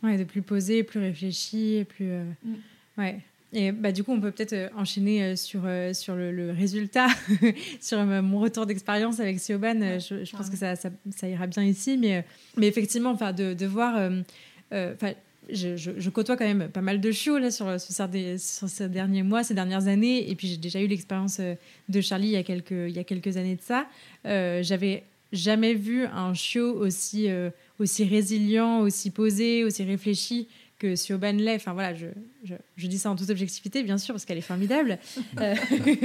Ouais, de plus posé, plus réfléchi, plus. Mm. Ouais. Et bah, du coup, on peut peut-être euh, enchaîner euh, sur, euh, sur le, résultat, sur mon retour d'expérience avec Sioban. je, je, pense que ça, ça, ça, ira bien ici. Mais, mais effectivement, de, de voir. Enfin, je, je, côtoie quand même pas mal de chiots là, sur, sur, ces, sur, ces, derniers mois, ces dernières années. Et puis, j'ai déjà eu l'expérience de Charlie il y, a quelques, il y a quelques années de ça. J'avais jamais vu un chiot aussi, aussi résilient, aussi posé, aussi réfléchi que Siobhan l'est. Enfin voilà, je, je, dis ça en toute objectivité, bien sûr, parce qu'elle est formidable. Euh,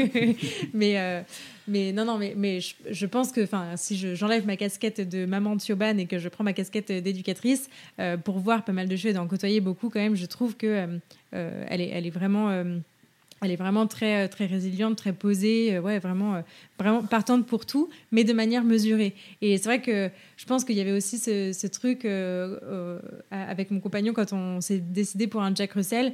mais, euh, mais non, non, mais, mais je, pense que si j'enlève ma casquette de maman de Siobhan et que je prends ma casquette d'éducatrice, euh, pour voir pas mal de choses et d'en côtoyer beaucoup, quand même, je trouve que elle, est, elle est vraiment elle est vraiment très, très résiliente, très posée, ouais, vraiment, vraiment partante pour tout, mais de manière mesurée. Et c'est vrai que je pense qu'il y avait aussi ce, ce truc avec mon compagnon quand on s'est décidé pour un Jack Russell.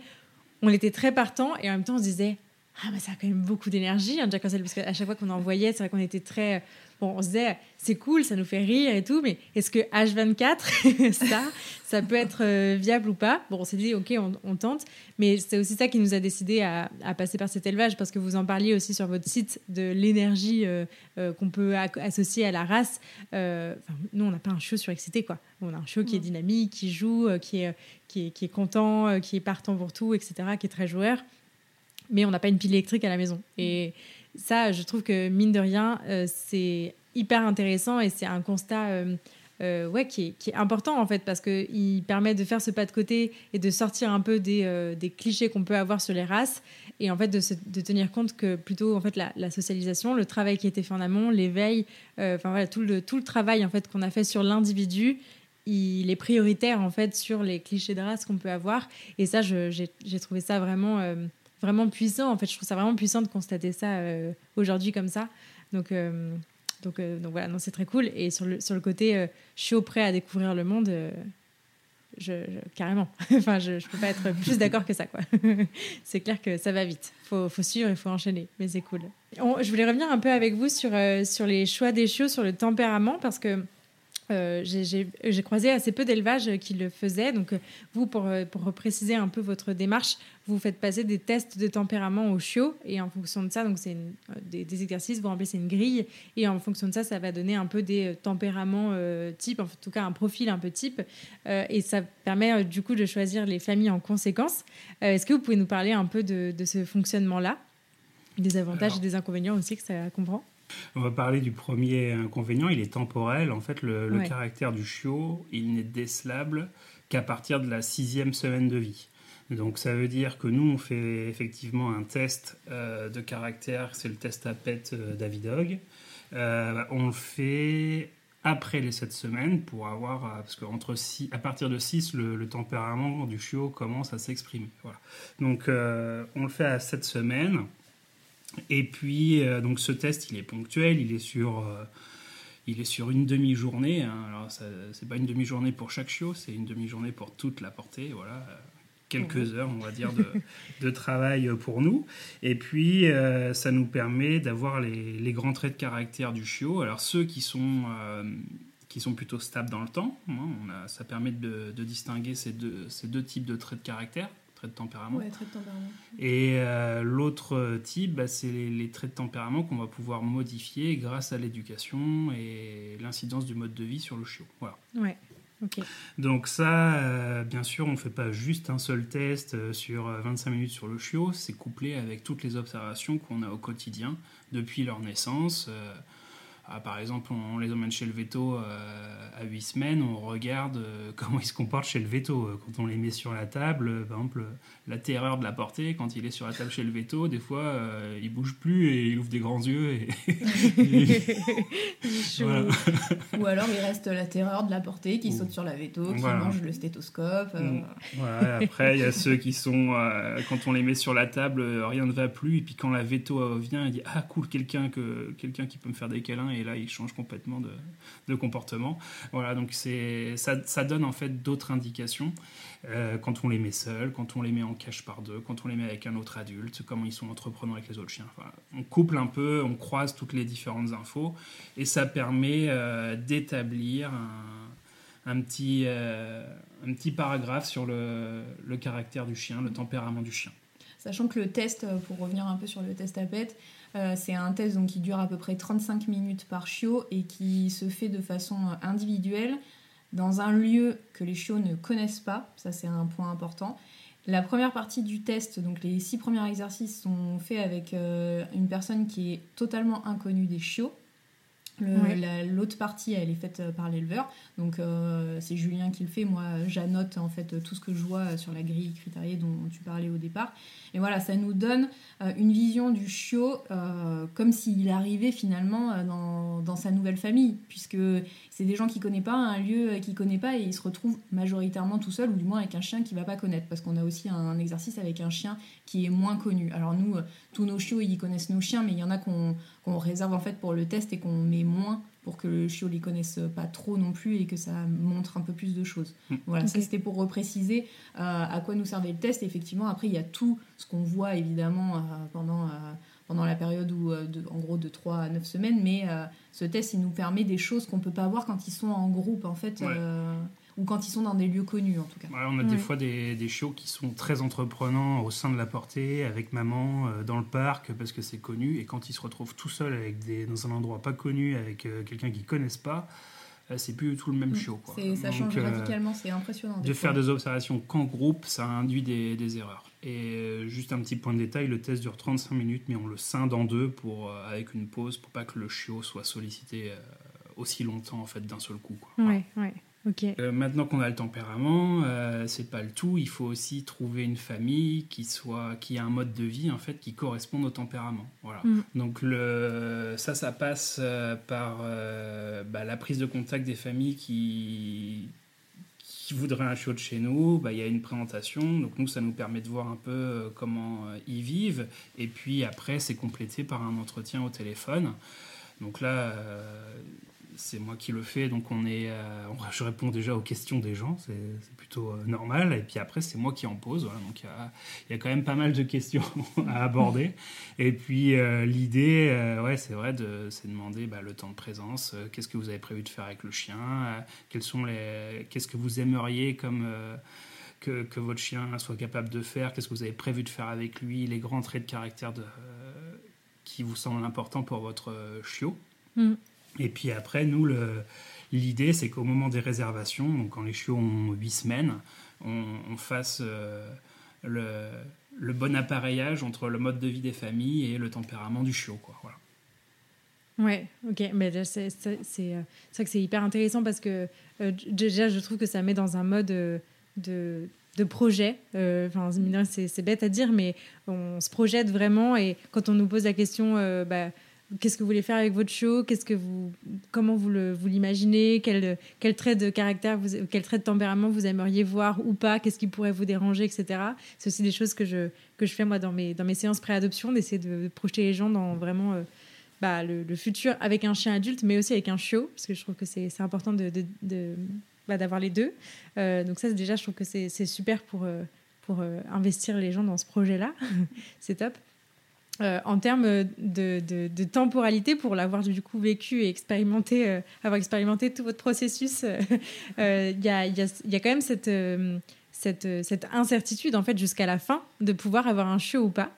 On était très partant et en même temps on se disait ah mais ça a quand même beaucoup d'énergie un Jack Russell parce qu'à chaque fois qu'on en voyait c'est vrai qu'on était très bon on se disait c'est cool ça nous fait rire et tout mais est-ce que H24 ça ça peut être euh, viable ou pas? Bon on s'est dit ok on, tente mais c'est aussi ça qui nous a décidé à, passer par cet élevage parce que vous en parliez aussi sur votre site de l'énergie euh, euh, qu'on peut associer à la race. Nous on n'a pas un chiot surexcité quoi. On a un chiot qui est dynamique qui joue qui est qui est, qui est content qui est partant pour tout etc qui est très joueur mais on n'a pas une pile électrique à la maison. Et ça, je trouve que mine de rien, euh, c'est hyper intéressant et c'est un constat euh, euh, ouais, qui est, important en fait parce qu'il permet de faire ce pas de côté et de sortir un peu des, des clichés qu'on peut avoir sur les races et en fait de, de tenir compte que plutôt en fait la, la, socialisation, le travail qui a été fait en amont, l'éveil, enfin voilà tout le, tout le travail en fait qu'on a fait sur l'individu il est prioritaire en fait sur les clichés de race qu'on peut avoir et ça j'ai trouvé ça vraiment vraiment puissant. En fait, je trouve ça vraiment puissant de constater ça euh, aujourd'hui comme ça. Donc, euh, donc, euh, donc voilà, non, c'est très cool. Et sur le, sur le côté, je suis au prêt à découvrir le monde. Je, carrément. enfin, je ne peux pas être plus d'accord que ça. quoi. c'est clair que ça va vite. Il faut, faut, suivre, il faut enchaîner. Mais c'est cool. je voulais revenir un peu avec vous sur, sur les choix des chiots, sur le tempérament, parce que euh, j'ai croisé assez peu d'élevages qui le faisaient. Donc, vous, pour, pour préciser un peu votre démarche, vous faites passer des tests de tempérament au chiot. Et en fonction de ça, donc c'est euh, des, exercices, vous remplissez une grille. Et en fonction de ça, ça va donner un peu des euh, tempéraments type, en tout cas un profil un peu type. et ça permet du coup de choisir les familles en conséquence. Est-ce que vous pouvez nous parler un peu de, de ce fonctionnement-là? Des avantages et des inconvénients aussi que ça comprend? On va parler du premier inconvénient, il est temporel. En fait, le, caractère du chiot, il n'est décelable qu'à partir de la sixième semaine de vie. Donc ça veut dire que nous, on fait effectivement un test euh, de caractère, c'est le test à PET euh, Davidog. Euh, on le fait après les 7 semaines pour avoir, parce qu'entre à partir de 6, le, tempérament du chiot commence à s'exprimer. Donc on le fait à 7 semaines. Et puis, euh, donc ce test, il est ponctuel, il est sur, euh, il est sur une demi-journée. Hein. Alors, c'est pas une demi-journée pour chaque chiot, c'est une demi-journée pour toute la portée. Voilà, quelques heures, on va dire, de, de, travail pour nous. Et puis, euh, ça nous permet d'avoir les, les, grands traits de caractère du chiot. Alors, ceux qui sont qui sont plutôt stables dans le temps. Hein, on a, ça permet de, de distinguer ces deux, ces deux types de traits de caractère traits de tempérament. Et euh, l'autre type, bah, c'est les, traits de tempérament qu'on va pouvoir modifier grâce à l'éducation et l'incidence du mode de vie sur le chiot. Voilà. Ouais. Donc ça, euh, bien sûr, on ne fait pas juste un seul test euh, sur 25 minutes sur le chiot, c'est couplé avec toutes les observations qu'on a au quotidien depuis leur naissance. Ah, par exemple, on, les emmène chez le veto euh, à 8 semaines, on regarde euh, comment ils se comportent chez le veto. Euh, quand on les met sur la table, par exemple, la terreur de la portée, quand il est sur la table chez le veto, des fois, il bouge plus et il ouvre des grands yeux. Et... Ou alors, il reste la terreur de la portée qui saute sur la veto, qui mange le stéthoscope. Mm. Après, il y a ceux qui sont, quand on les met sur la table, rien ne va plus. Et puis quand la veto vient, il dit Ah, cool, quelqu'un quelqu'un qui peut me faire des câlins et là il change complètement de, comportement. Voilà, donc c'est ça, ça, donne en fait d'autres indications euh, quand on les met seuls, quand on les met en cache par deux, quand on les met avec un autre adulte, comment ils sont entreprenants avec les autres chiens. on couple un peu, on croise toutes les différentes infos et ça permet euh, d'établir un, petit, euh, un petit paragraphe sur le, caractère du chien, le tempérament du chien. Sachant que le test, pour revenir un peu sur le test à PET, euh, c'est un test donc, qui dure à peu près 35 minutes par chiot et qui se fait de façon individuelle dans un lieu que les chiots ne connaissent pas. Ça, c'est un point important. La première partie du test, donc les six premiers exercices, sont faits avec euh, une personne qui est totalement inconnue des chiots. L'autre partie, elle est faite euh, par l'éleveur. Donc, euh, c'est Julien qui le fait. Moi, j'annote en fait tout ce que je vois sur la grille critériée dont tu parlais au départ. Et voilà, ça nous donne euh, une vision du chiot comme s'il arrivait finalement dans, dans, sa nouvelle famille, puisque c'est des gens qui ne connaissent pas, un lieu qui ne connaît pas, et il se retrouve majoritairement tout seul, ou du moins avec un chien qui ne va pas connaître, parce qu'on a aussi un, exercice avec un chien qui est moins connu. Alors nous, tous nos chiots, ils connaissent nos chiens, mais il y en a qu'on réserve en fait pour le test et qu'on met moins pour que le chiot les connaisse pas trop non plus et que ça montre un peu plus de choses. Hmm. Voilà, ça c'était pour repréciser euh, à quoi nous servait le test. effectivement, après, il y a tout ce qu'on voit évidemment euh, pendant, euh, pendant la période où, de, en gros de 3 à 9 semaines, mais ce test, il nous permet des choses qu'on peut pas voir quand ils sont en groupe en fait ou quand ils sont dans des lieux connus en tout cas. on a des fois des, des, chiots qui sont très entreprenants au sein de la portée, avec maman, euh, dans le parc, parce que c'est connu, et quand ils se retrouvent tout seuls avec des, dans un endroit pas connu, avec euh, quelqu'un qu'ils connaissent pas, euh, c'est plus du tout le même chiot. Quoi. Ça change radicalement, c'est impressionnant. De faire des observations qu'en groupe, ça induit des, des, erreurs. Et juste un petit point de détail, le test dure 35 minutes, mais on le scinde en deux pour, avec une pause pour pas que le chiot soit sollicité aussi longtemps en fait d'un seul coup. Quoi. Ouais, ouais. Euh, maintenant qu'on a le tempérament, euh, c'est pas le tout. Il faut aussi trouver une famille qui soit, qui a un mode de vie en fait qui corresponde au tempérament. Voilà. Mm. Donc le, ça, ça passe euh, par bah, la prise de contact des familles qui qui voudraient un chiot de chez nous. Bah, il y a une présentation. Donc nous, ça nous permet de voir un peu comment ils vivent. Et puis après, c'est complété par un entretien au téléphone. Donc là, c'est moi qui le fais, donc on est, euh, je réponds déjà aux questions des gens, c'est plutôt euh, normal. Et puis après, c'est moi qui en pose. donc il y, a, quand même pas mal de questions à aborder. Et puis euh, l'idée, ouais, c'est vrai, de c'est demander bah, le temps de présence. qu'est-ce que vous avez prévu de faire avec le chien Quels sont les, qu'est-ce que vous aimeriez comme que, que, votre chien soit capable de faire Qu'est-ce que vous avez prévu de faire avec lui Les grands traits de caractère qui vous semblent importants pour votre chiot. Mm. Et puis après, nous, l'idée, c'est qu'au moment des réservations, donc quand les chiots ont 8 semaines, on, fasse euh, le, bon appareillage entre le mode de vie des familles et le tempérament du chiot. Quoi. Ouais, ok, mais c'est euh, vrai que c'est hyper intéressant parce que euh, déjà je trouve que ça met dans un mode de, de projet. Enfin, c'est bête à dire, mais on se projette vraiment et quand on nous pose la question, bah, qu'est-ce que vous voulez faire avec votre show, qu'est-ce que vous, comment vous le, vous l'imaginez, quel, quel trait de caractère, quel trait de tempérament vous aimeriez voir ou pas, qu'est-ce qui pourrait vous déranger, etc. C'est aussi des choses que je, que je fais moi dans mes, dans mes séances pré-adoption, d'essayer de, projeter les gens dans vraiment euh, bah, le, futur avec un chien adulte, mais aussi avec un chiot, parce que je trouve que c'est, important de, de, bah, d'avoir les deux. Euh, donc ça, déjà, je trouve que c'est, super pour, euh, pour investir les gens dans ce projet-là. c'est top. Euh, en termes de, temporalité, pour l'avoir du coup vécu et expérimenté, euh, avoir expérimenté tout votre processus, euh, il y, a, quand même cette, incertitude en fait jusqu'à la fin de pouvoir avoir un chiot ou pas.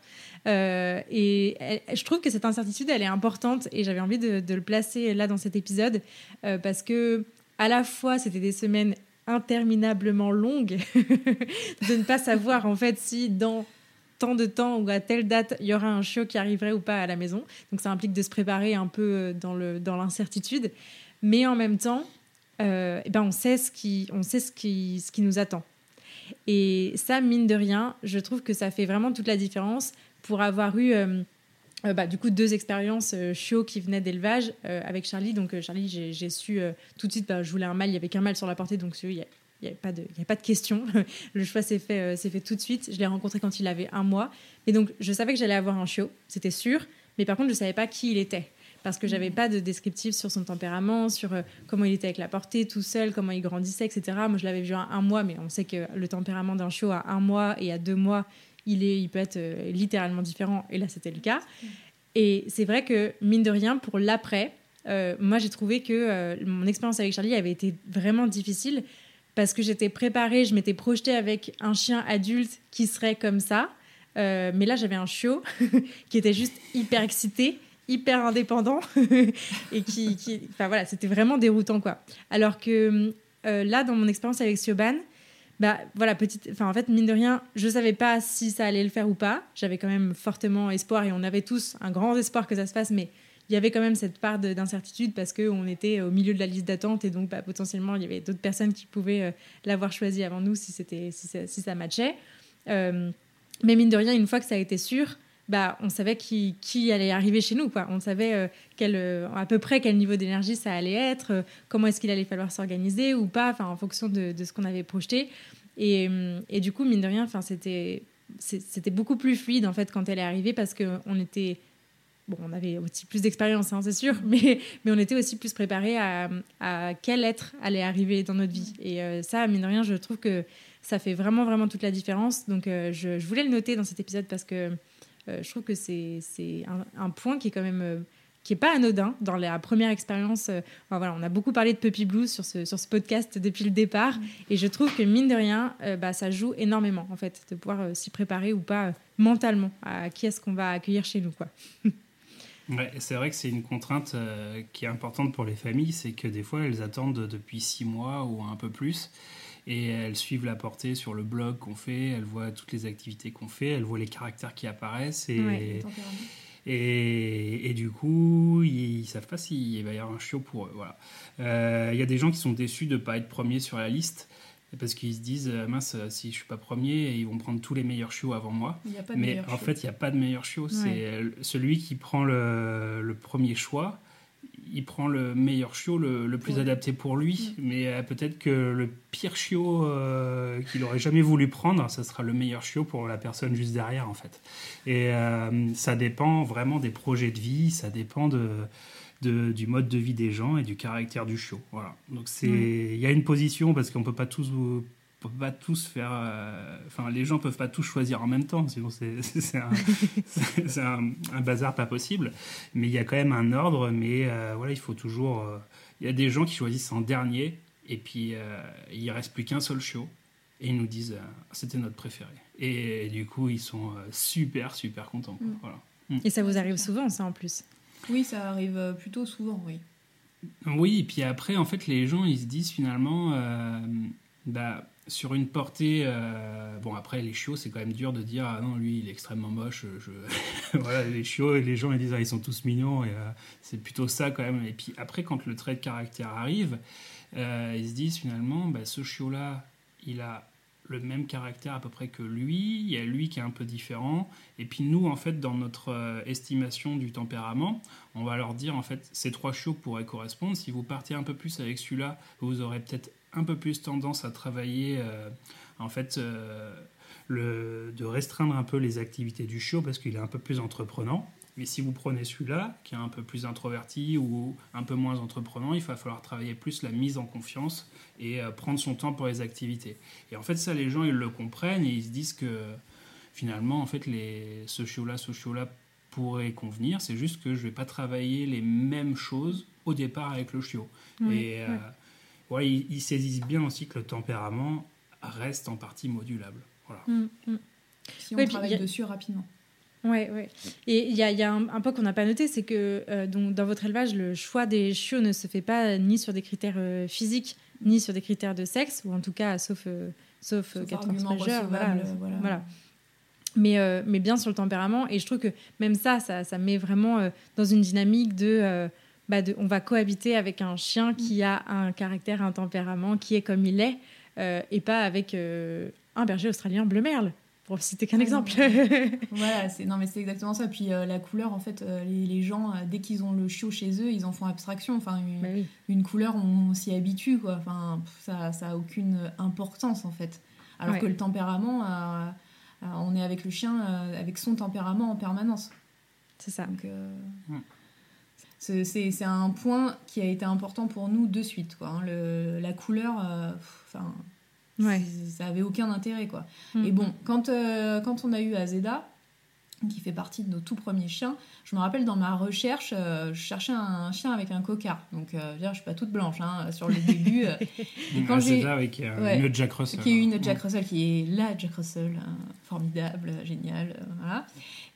et je trouve que cette incertitude, elle est importante et j'avais envie de, de, le placer là dans cet épisode parce que à la fois c'était des semaines interminablement longues de ne pas savoir en fait si dans tant de temps ou à telle date il y aura un chiot qui arriverait ou pas à la maison. Donc ça implique de se préparer un peu euh, dans le dans l'incertitude, mais en même temps, euh, eh ben on sait ce qui on sait ce qui ce qui nous attend. Et ça mine de rien, je trouve que ça fait vraiment toute la différence pour avoir eu euh, bah, du coup deux expériences chiots qui venaient d'élevage avec Charlie. Donc Charlie, j'ai su tout de suite, bah, je voulais un mâle, il y avait qu'un mâle sur la portée, donc il y a il n'y a, pas de, a pas de question. Le choix s'est fait, euh, fait tout de suite. Je l'ai rencontré quand il avait un mois. Et donc, je savais que j'allais avoir un chiot, c'était sûr. Mais par contre, je ne savais pas qui il était. Parce que j'avais mm. pas de descriptif sur son tempérament, sur euh, comment il était avec la portée, tout seul, comment il grandissait, etc. Moi, je l'avais vu à un mois, mais on sait que le tempérament d'un chiot à un mois et à deux mois, il, est, il peut être euh, littéralement différent. Et là, c'était le cas. Mm. Et c'est vrai que, mine de rien, pour l'après, moi, j'ai trouvé que mon expérience avec Charlie avait été vraiment difficile parce que j'étais préparée, je m'étais projetée avec un chien adulte qui serait comme ça. Euh, mais là, j'avais un chiot qui était juste hyper excité, hyper indépendant et qui, enfin voilà, c'était vraiment déroutant quoi. Alors que euh, là, dans mon expérience avec Sioban, bah voilà, petite, enfin en fait mine de rien, je savais pas si ça allait le faire ou pas. J'avais quand même fortement espoir et on avait tous un grand espoir que ça se fasse, mais il y avait quand même cette part d'incertitude parce qu'on était au milieu de la liste d'attente et donc bah, potentiellement il y avait d'autres personnes qui pouvaient l'avoir choisi avant nous si, si, ça, si ça matchait. mais mine de rien, une fois que ça a été sûr, bah, on savait qui, qui, allait arriver chez nous. Quoi. On savait euh, euh, à peu près quel niveau d'énergie ça allait être, euh, comment est-ce qu'il allait falloir s'organiser ou pas, en fonction de, ce qu'on avait projeté. Et, du coup, mine de rien, c'était, c'était beaucoup plus fluide en fait quand elle est arrivée parce qu'on était. Bon, on avait aussi plus d'expérience, hein, c'est sûr, mais, mais on était aussi plus préparé à, quel être allait arriver dans notre vie. Et ça, mine de rien, je trouve que ça fait vraiment, vraiment toute la différence. Donc, je, je, voulais le noter dans cet épisode parce que euh, je trouve que c'est un, un, point qui est quand même euh, qui est pas anodin dans la première expérience. Euh, voilà, on a beaucoup parlé de Puppy Blues sur ce, sur ce podcast depuis le départ, et je trouve que mine de rien, bah, ça joue énormément en fait de pouvoir s'y préparer ou pas mentalement à qui est-ce qu'on va accueillir chez nous, quoi. Ouais, c'est vrai que c'est une contrainte qui est importante pour les familles, c'est que des fois elles attendent depuis six mois ou un peu plus et elles suivent la portée sur le blog qu'on fait, elles voient toutes les activités qu'on fait, elles voient les caractères qui apparaissent et, et, et, du coup, ils, ne savent pas s'il va y avoir un chiot pour eux. Voilà. Euh, il y a des gens qui sont déçus de ne pas être premiers sur la liste parce qu'ils se disent euh, mince si je suis pas premier ils vont prendre tous les meilleurs chiots avant moi. Mais en fait il n'y a pas de meilleur chiot c'est celui qui prend le, le premier choix il prend le meilleur chiot, le, plus adapté pour lui, mais euh, peut-être que le pire chiot euh, qu'il aurait jamais voulu prendre, ça sera le meilleur chiot pour la personne juste derrière, en fait. Et euh, ça dépend vraiment des projets de vie, ça dépend de, du mode de vie des gens et du caractère du chiot. Voilà. Donc c'est, il y a une position parce qu'on peut pas tous peut pas tous faire. Euh, enfin, les gens peuvent pas tous choisir en même temps, sinon c'est un, un, bazar pas possible. Mais il y a quand même un ordre, mais euh, voilà, il faut toujours. Euh, il y a des gens qui choisissent en dernier, et puis il reste plus qu'un seul chiot, et ils nous disent c'était notre préféré. Et, du coup, ils sont super, super contents. Mm. Voilà. Mm. Et ça vous arrive souvent, ça en plus? Oui, ça arrive plutôt souvent, oui. Oui, et puis après, en fait, les gens, ils se disent finalement, bah, sur une portée. Euh, bon, après, les chiots, c'est quand même dur de dire Ah non, lui, il est extrêmement moche. Voilà, les chiots, les gens, ils disent ah, ils sont tous mignons. Et euh, c'est plutôt ça quand même. Et puis après, quand le trait de caractère arrive, euh, ils se disent finalement bah, ce chiot-là, il a le même caractère à peu près que lui. Il y a lui qui est un peu différent. Et puis nous, en fait, dans notre estimation du tempérament, on va leur dire en fait, ces trois chiots pourraient correspondre. Si vous partez un peu plus avec celui-là, vous aurez peut-être un peu plus tendance à travailler, euh, en fait, euh, le, de restreindre un peu les activités du chiot parce qu'il est un peu plus entreprenant. Mais si vous prenez celui-là, qui est un peu plus introverti ou un peu moins entreprenant, il va falloir travailler plus la mise en confiance et euh, prendre son temps pour les activités. Et en fait, ça, les gens, ils le comprennent et ils se disent que finalement, en fait, les, ce chiot-là, ce chiot-là pourrait convenir. C'est juste que je ne vais pas travailler les mêmes choses au départ avec le chiot. et ouais, ils, saisissent bien aussi que le tempérament reste en partie modulable. Voilà. Mm, mm. Si on travaille dessus rapidement. Ouais, ouais. Et il y a, y a, un, point qu'on n'a pas noté, c'est que euh, donc, dans votre élevage, le choix des chiots ne se fait pas ni sur des critères euh, physiques, ni sur des critères de sexe, ou en tout cas, sauf, euh, sauf, sauf quatre majeurs. Voilà, voilà. voilà. Mais, mais bien sur le tempérament. Et je trouve que même ça, ça, ça met vraiment dans une dynamique de bah, on va cohabiter avec un chien qui a un caractère, un tempérament, qui est comme il est, euh, et pas avec euh, un berger australien bleu merle, pour citer qu'un ah exemple. voilà, c'est non mais c'est exactement ça. Puis euh, la couleur, en fait, les, gens dès qu'ils ont le chiot chez eux, ils en font abstraction. Enfin, une, bah couleur, on, s'y habitue, quoi. Enfin, ça, ça a aucune importance en fait. Alors que le tempérament, on est avec le chien, avec son tempérament en permanence. C'est ça. Donc, c'est un point qui a été important pour nous de suite. Quoi, hein. le, la couleur, euh, ça avait aucun intérêt. Quoi. Mm. Et bon, quand, euh, quand on a eu Azeda, qui fait partie de nos tout premiers chiens. Je me rappelle dans ma recherche, euh, je cherchais un, chien avec un cocard. Donc, euh, je suis pas toute blanche hein, sur le début. et quand j'ai avec une Jack Russell. Qui est une Jack Russell, qui est la Jack Russell, hein, formidable, géniale, voilà.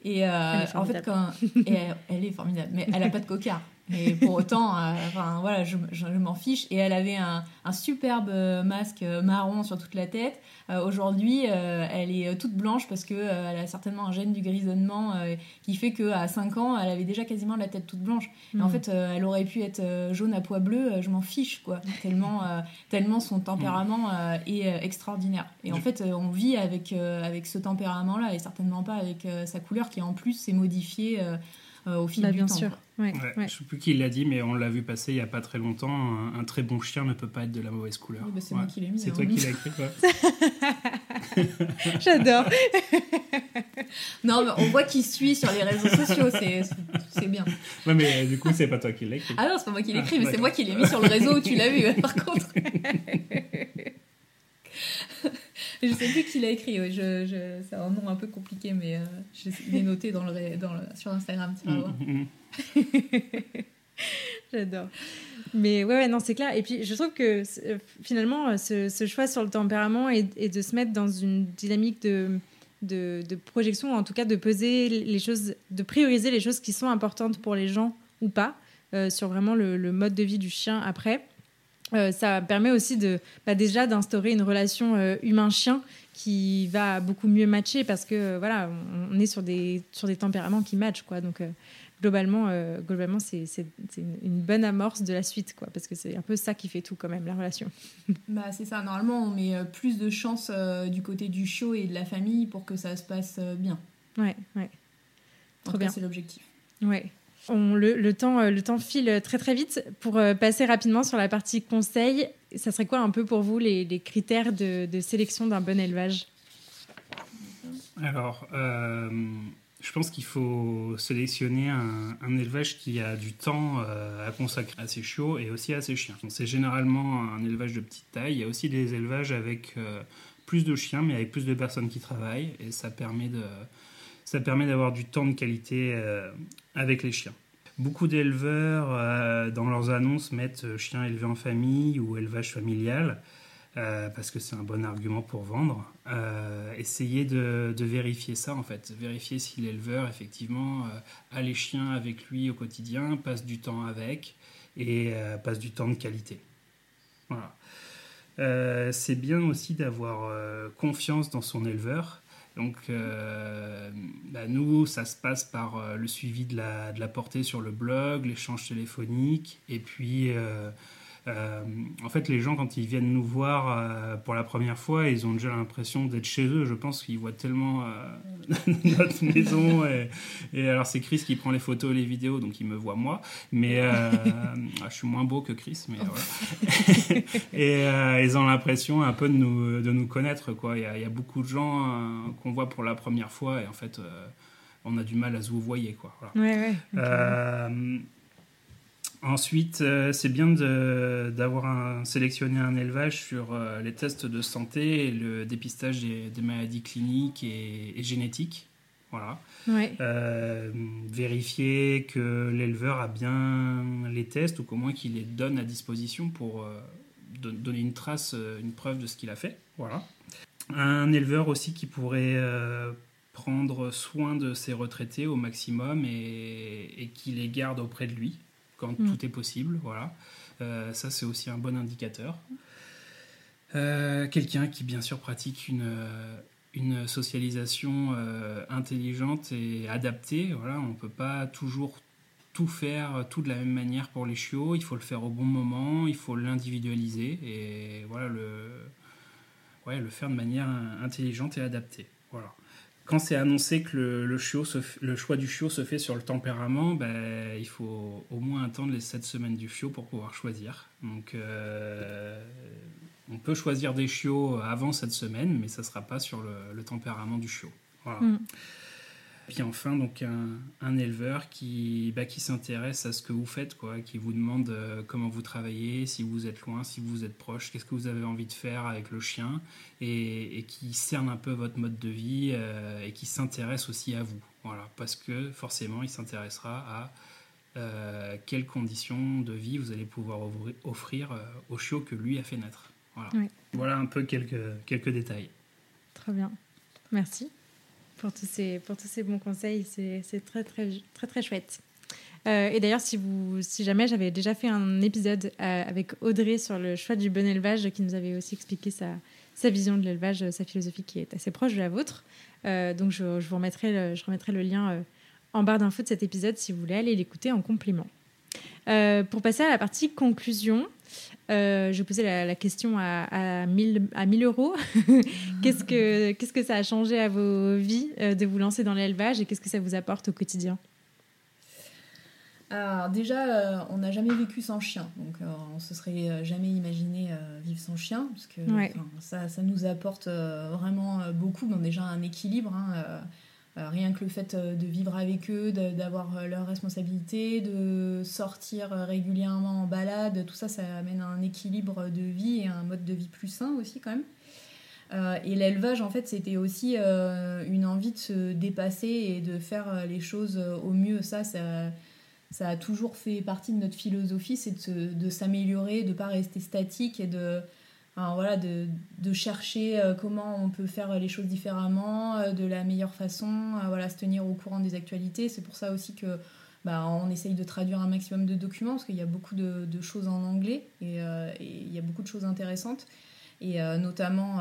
Et euh, en fait, quand elle est formidable, mais elle a pas de cocard. Et pour autant, euh, enfin voilà, je, je- je m'en fiche. Et elle avait un, un superbe euh, masque euh, marron sur toute la tête. Euh, Aujourd'hui, euh, elle est toute blanche parce que euh, elle a certainement un gène du grisonnement qui fait qu'à 5 ans, elle avait déjà quasiment la tête toute blanche. Et en Mm. fait, elle aurait pu être jaune à pois bleu, je m'en fiche, quoi. Tellement, tellement son tempérament est extraordinaire. Et en fait, on vit avec, avec ce tempérament-là et certainement pas avec sa couleur qui, en plus, s'est modifiée au fil Bah, du bien temps. sûr. quoi. Ouais, Ouais, ouais. Je sais plus qui l'a dit, mais on l'a vu passer il y a pas très longtemps. Un, un très bon chien ne peut pas être de la mauvaise couleur. Oui, bah, c'est Ouais. moi qui l'ai mis. C'est hein. toi qui l'as écrit, quoi. J'adore. Non, mais on voit qui suit sur les réseaux sociaux, c'est bien. Ouais, mais euh, du coup, c'est pas toi qui l'as écrit. Ah non, c'est pas moi qui l'ai écrit, Ah, mais c'est moi qui l'ai mis sur le réseau où tu l'as vu, par contre. je sais plus qui l'a écrit, ouais, je, je- c'est un nom un peu compliqué, mais euh, je- il est noté dans le, ré- dans le- sur Instagram, tu vas voir. Mm, mm, mm. J'adore. Mais ouais, ouais, non, c'est clair. Et puis, je trouve que euh, finalement, euh, ce, ce choix sur le tempérament et, et de se mettre dans une dynamique de, de, de projection, ou en tout cas de peser les choses, de prioriser les choses qui sont importantes pour les gens ou pas, euh, sur vraiment le, le mode de vie du chien après. Euh, ça permet aussi de bah, déjà d'instaurer une relation euh, humain-chien qui va beaucoup mieux matcher parce que euh, voilà on, on est sur des sur des tempéraments qui matchent quoi donc globalement globalement c'est une, une bonne amorce de la suite quoi parce que c'est un peu ça qui fait tout quand même la relation Bah, c'est ça, normalement, on met plus de chance du côté du chiot et de la famille pour que ça se passe bien. ouais ouais Trop bien. c'est l'objectif. ouais on, le, temps euh, le temps file très très vite pour euh, passer rapidement sur la partie conseil ça serait quoi un peu pour vous les, critères de, sélection d'un bon élevage? Alors, euh, je pense qu'il faut sélectionner un, élevage qui a du temps à consacrer à ses chiots et aussi à ses chiens. C'est généralement un élevage de petite taille. Il y a aussi des élevages avec plus de chiens, mais avec plus de personnes qui travaillent, et ça permet de, ça permet d'avoir du temps de qualité euh, avec les chiens. Beaucoup d'éleveurs, euh, dans leurs annonces, mettent euh, chien élevé en famille ou élevage familial. parce que c'est un bon argument pour vendre. Essayez de, vérifier ça en fait, vérifier si l'éleveur effectivement a les chiens avec lui au quotidien, passe du temps avec et passe du temps de qualité. Voilà. C'est bien aussi d'avoir confiance dans son éleveur. Donc, euh, bah, nous, ça se passe par euh, le suivi de la, de la portée sur le blog, l'échange téléphonique, et puis, euh, euh, en fait, les gens, quand ils viennent nous voir euh, pour la première fois, ils ont déjà l'impression d'être chez eux. Je pense qu'ils voient tellement euh, notre maison. Et, et alors, c'est Chris qui prend les photos et les vidéos, donc il me voit moi. Mais euh, ah, je suis moins beau que Chris, mais voilà. et euh, ils ont l'impression un peu de nous, de nous connaître. Quoi. Il, y a, il y a beaucoup de gens euh, qu'on voit pour la première fois, et en fait, euh, on a du mal à se vous. Quoi. Voilà. ouais ouais ok. Ensuite, euh, c'est bien d'avoir sélectionné un élevage sur euh, les tests de santé et le dépistage des, des maladies cliniques et, et génétiques. Voilà. ouais Euh, vérifier que l'éleveur a bien les tests ou qu'au moins qu'il les donne à disposition pour don- donner une trace, une preuve de ce qu'il a fait. Voilà. Un éleveur aussi qui pourrait prendre soin de ses retraités au maximum et, et qui les garde auprès de lui quand Mm. tout est possible. Voilà. Euh, ça, c'est aussi un bon indicateur. Euh, Quelqu'un qui, bien sûr, pratique une, une socialisation euh, intelligente et adaptée. Voilà, on ne peut pas toujours tout faire tout de la même manière pour les chiots. Il faut le faire au bon moment, il faut l'individualiser et voilà, le, ouais, le faire de manière intelligente et adaptée. Voilà. Quand c'est annoncé que le, choix du chiot se fait sur le tempérament, ben, il faut au moins attendre les 7 semaines du chiot pour pouvoir choisir. Donc, euh, on peut choisir des chiots avant cette semaine, mais ça ne sera pas sur le, le tempérament du chiot. Voilà. Mm. Puis enfin, donc un, un éleveur qui, bah, qui s'intéresse à ce que vous faites, quoi, qui vous demande euh, comment vous travaillez, si vous êtes loin, si vous êtes proche, qu'est-ce que vous avez envie de faire avec le chien, et, et qui cerne un peu votre mode de vie euh, et qui s'intéresse aussi à vous. Voilà, parce que forcément, il s'intéressera à euh, quelles conditions de vie vous allez pouvoir offrir euh, au chiot que lui a fait naître. Voilà, Oui. voilà un peu quelques, quelques détails. Très bien. Merci pour tous ces, pour tous ces bons conseils. C'est très, très, très, très chouette. et d'ailleurs, si, si jamais j'avais déjà fait un épisode avec Audrey sur le choix du bon élevage, qui nous avait aussi expliqué sa, sa vision de l'élevage, sa philosophie qui est assez proche de la vôtre. donc je, vous remettrai le, je remettrai le lien en barre d'infos de cet épisode si vous voulez aller l'écouter en complément. pour passer à la partie conclusion, euh, je posais la, question à, à, 1000, à 1000 euros. qu'est-ce, que, qu'est-ce que ça a changé à vos vies euh, de vous lancer dans l'élevage et qu'est-ce que ça vous apporte au quotidien? Alors déjà, euh, on n'a jamais vécu sans chien, donc on se serait jamais imaginé vivre sans chien, parce que ça, ça, nous apporte vraiment beaucoup. Bon, déjà un équilibre, hein, rien que le fait euh, de vivre avec eux, d'avoir euh, leurs responsabilités, de sortir régulièrement en balade, tout ça, ça amène un équilibre de vie et un mode de vie plus sain aussi quand même. et l'élevage, en fait, c'était aussi une envie de se dépasser et de faire les choses au mieux. Ça, ça, ça a toujours fait partie de notre philosophie, c'est de s'améliorer, de ne pas rester statique et de, voilà, de, de, chercher euh, comment on peut faire les choses différemment, euh, de la meilleure façon, euh, voilà, se tenir au courant des actualités. C'est pour ça aussi que bah, on essaye de traduire un maximum de documents, parce qu'il y a beaucoup de, de, choses en anglais et, il y a beaucoup de choses intéressantes, et notamment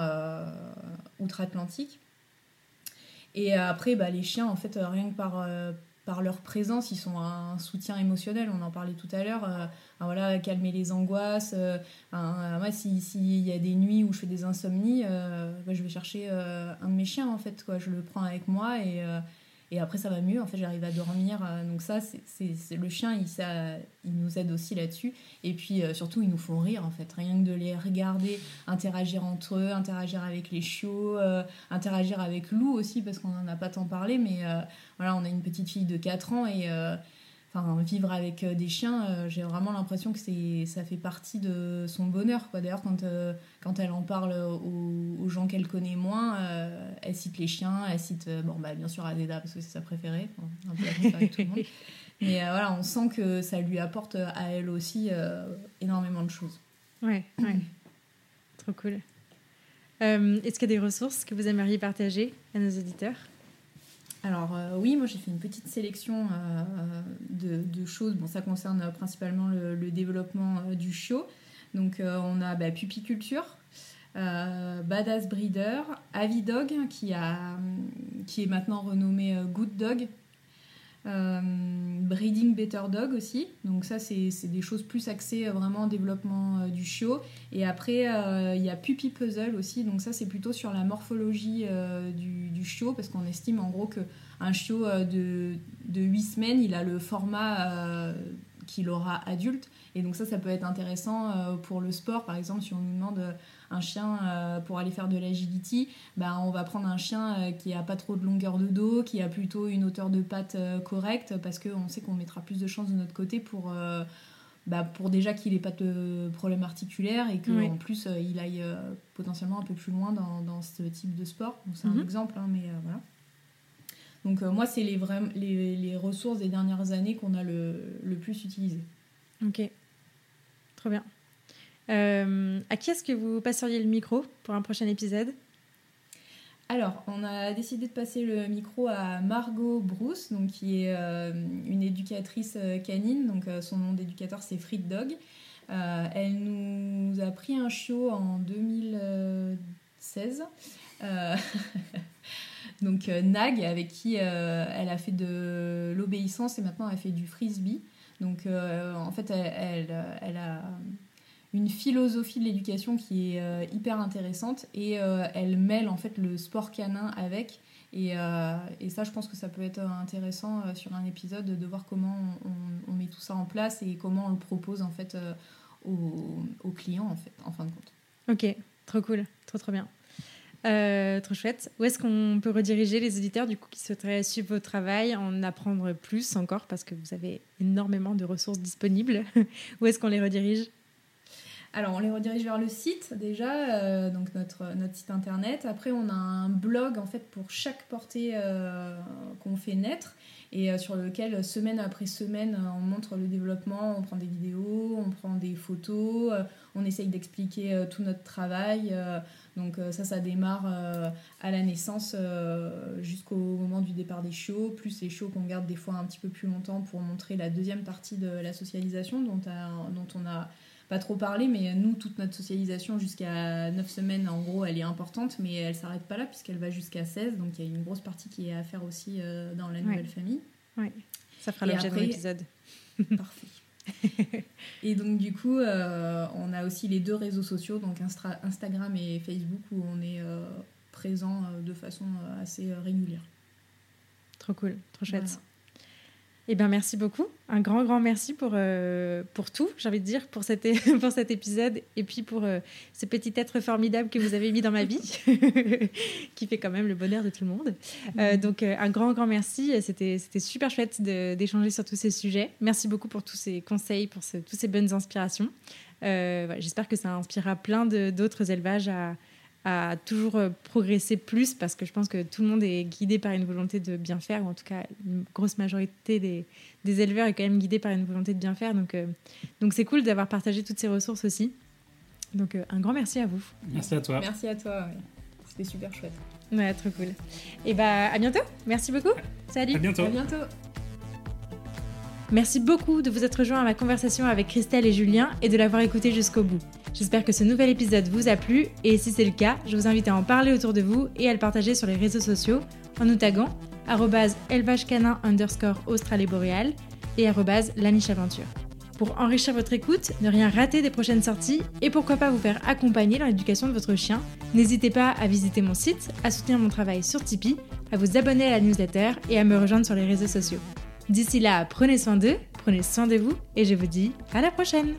outre-Atlantique. Et après, bah, les chiens, en fait, rien que par, par leur présence, ils sont un soutien émotionnel. On en parlait tout à l'heure. Euh, voilà, calmer les angoisses. Euh, s'il y a des nuits où je fais des insomnies, euh, je vais chercher un de mes chiens, en fait. Quoi. Je le prends avec moi et et après, ça va mieux. En fait, j'arrive à dormir. Euh, donc ça, c'est le chien, il, ça, il nous aide aussi là-dessus. Et puis, euh, surtout, ils nous font rire, en fait. Rien que de les regarder, interagir entre eux, interagir avec les chiots, euh, interagir avec Lou aussi, parce qu'on n'en a pas tant parlé. Mais voilà, on a une petite fille de 4 ans et vivre avec euh, des chiens, euh, j'ai vraiment l'impression que c'est, ça fait partie de son bonheur. Quoi. D'ailleurs, quand, euh, quand elle en parle aux, gens qu'elle connaît moins, elle cite les chiens, elle cite, bon, bah, bien sûr, Adeda, parce que c'est sa préférée, un peu avec tout le monde. Mais voilà, on sent que ça lui apporte à elle aussi énormément de choses. Ouais, ouais. Trop cool. est-ce qu'il y a des ressources que vous aimeriez partager à nos auditeurs? Alors euh, oui, moi j'ai fait une petite sélection euh, de, choses. Bon, ça concerne principalement le, développement euh, du chiot. Donc on a bah, Pupiculture, Badass Breeder, Avidog qui, qui est maintenant renommé Good Dog, Breeding Better Dog aussi. Donc ça, c'est des choses plus axées vraiment au développement du chiot. Et après, il y a Puppy Puzzle aussi. Donc ça, c'est plutôt sur la morphologie du, chiot parce qu'on estime en gros que un chiot euh, de, de 8 semaines, il a le format euh, qu'il aura adulte. Et donc ça, ça peut être intéressant euh, pour le sport. Par exemple, si on nous demande un chien pour aller faire de l'agility, bah, on va prendre un chien qui a pas trop de longueur de dos, qui a plutôt une hauteur de patte correcte, parce qu'on sait qu'on mettra plus de chances de notre côté pour... Bah, pour déjà qu'il n'ait pas de problème articulaire et qu'en plus il aille potentiellement un peu plus loin dans, dans ce type de sport. C'est un mhm. exemple, hein, mais voilà. Donc euh, moi, c'est les, les, les, ressources des dernières années qu'on a le, le, plus utilisées. Ok, trop bien. Euh, à qui est-ce que vous passeriez le micro pour un prochain épisode? Alors, on a décidé de passer le micro à Margot Bruce, donc, qui est euh, une éducatrice canine. Donc, son nom d'éducateur, c'est Frit Dog. elle nous a pris un chiot en 2016. Donc euh, Nag, avec qui euh, elle a fait de l'obéissance et maintenant elle fait du frisbee. Donc euh, en fait, elle, elle, a une philosophie de l'éducation qui est hyper intéressante et elle mêle en fait le sport canin avec. Et, et, ça, je pense que ça peut être intéressant sur un épisode de voir comment on, met tout ça en place et comment on le propose en fait aux, clients en fait, en fin de compte. Ok, trop cool, trop trop bien. Euh, trop chouette. Où est-ce qu'on peut rediriger les auditeurs du coup qui souhaiteraient suivre votre travail, en apprendre plus encore parce que vous avez énormément de ressources disponibles? Où est-ce qu'on les redirige? Alors, on les redirige vers le site déjà, euh, donc notre, site internet. Après, on a un blog en fait pour chaque portée euh, qu'on fait naître. et sur lequel semaine après semaine on montre le développement, on prend des vidéos, on prend des photos, on essaye d'expliquer tout notre travail. Donc ça, ça démarre à la naissance jusqu'au moment du départ des chiots, plus les chiots qu'on garde des fois un petit peu plus longtemps pour montrer la deuxième partie de la socialisation dont on a pas trop parlé, mais nous, toute notre socialisation jusqu'à 9 semaines, en gros, elle est importante, mais elle s'arrête pas là puisqu'elle va jusqu'à 16, donc il y a une grosse partie qui est à faire aussi euh, dans la nouvelle famille. Oui, ça fera l'objet d'un épisode. Parfait. et donc du coup, euh, on a aussi les deux réseaux sociaux, donc Instagram et Facebook, où on est euh, présent de façon assez régulière. Trop cool, trop chouette. Eh bien, merci beaucoup. Un grand, grand merci pour, euh, pour tout, j'ai envie de dire, pour cet, pour cet épisode et puis pour euh, ce petit être formidable que vous avez mis dans ma vie, qui fait quand même le bonheur de tout le monde. Euh, donc, un grand, grand merci. C'était super chouette d'échanger sur tous ces sujets. Merci beaucoup pour tous ces conseils, pour toutes ces bonnes inspirations. J'espère que ça inspirera plein d'autres élevages à à toujours euh, progresser plus parce que je pense que tout le monde est guidé par une volonté de bien faire, ou en tout cas une grosse majorité des, des éleveurs est quand même guidée par une volonté de bien faire. Donc euh, donc c'est cool d'avoir partagé toutes ces ressources aussi. Donc euh, un grand merci à vous. Merci à toi. Merci à toi. C'était super chouette. Ouais, trop cool. Et bah à bientôt. Merci beaucoup. Salut. À bientôt. À bientôt. Merci beaucoup de vous être rejoint à ma conversation avec Christelle et Julien et de l'avoir écouté jusqu'au bout. J'espère que ce nouvel épisode vous a plu et si c'est le cas, je vous invite à en parler autour de vous et à le partager sur les réseaux sociaux en nous taguant élevagecanin underscore et lanicheaventure. Pour enrichir votre écoute, ne rien rater des prochaines sorties et pourquoi pas vous faire accompagner dans l'éducation de votre chien, n'hésitez pas à visiter mon site, à soutenir mon travail sur Tipeee, à vous abonner à la newsletter et à me rejoindre sur les réseaux sociaux. D'ici là, prenez soin d'eux, prenez soin de vous et je vous dis à la prochaine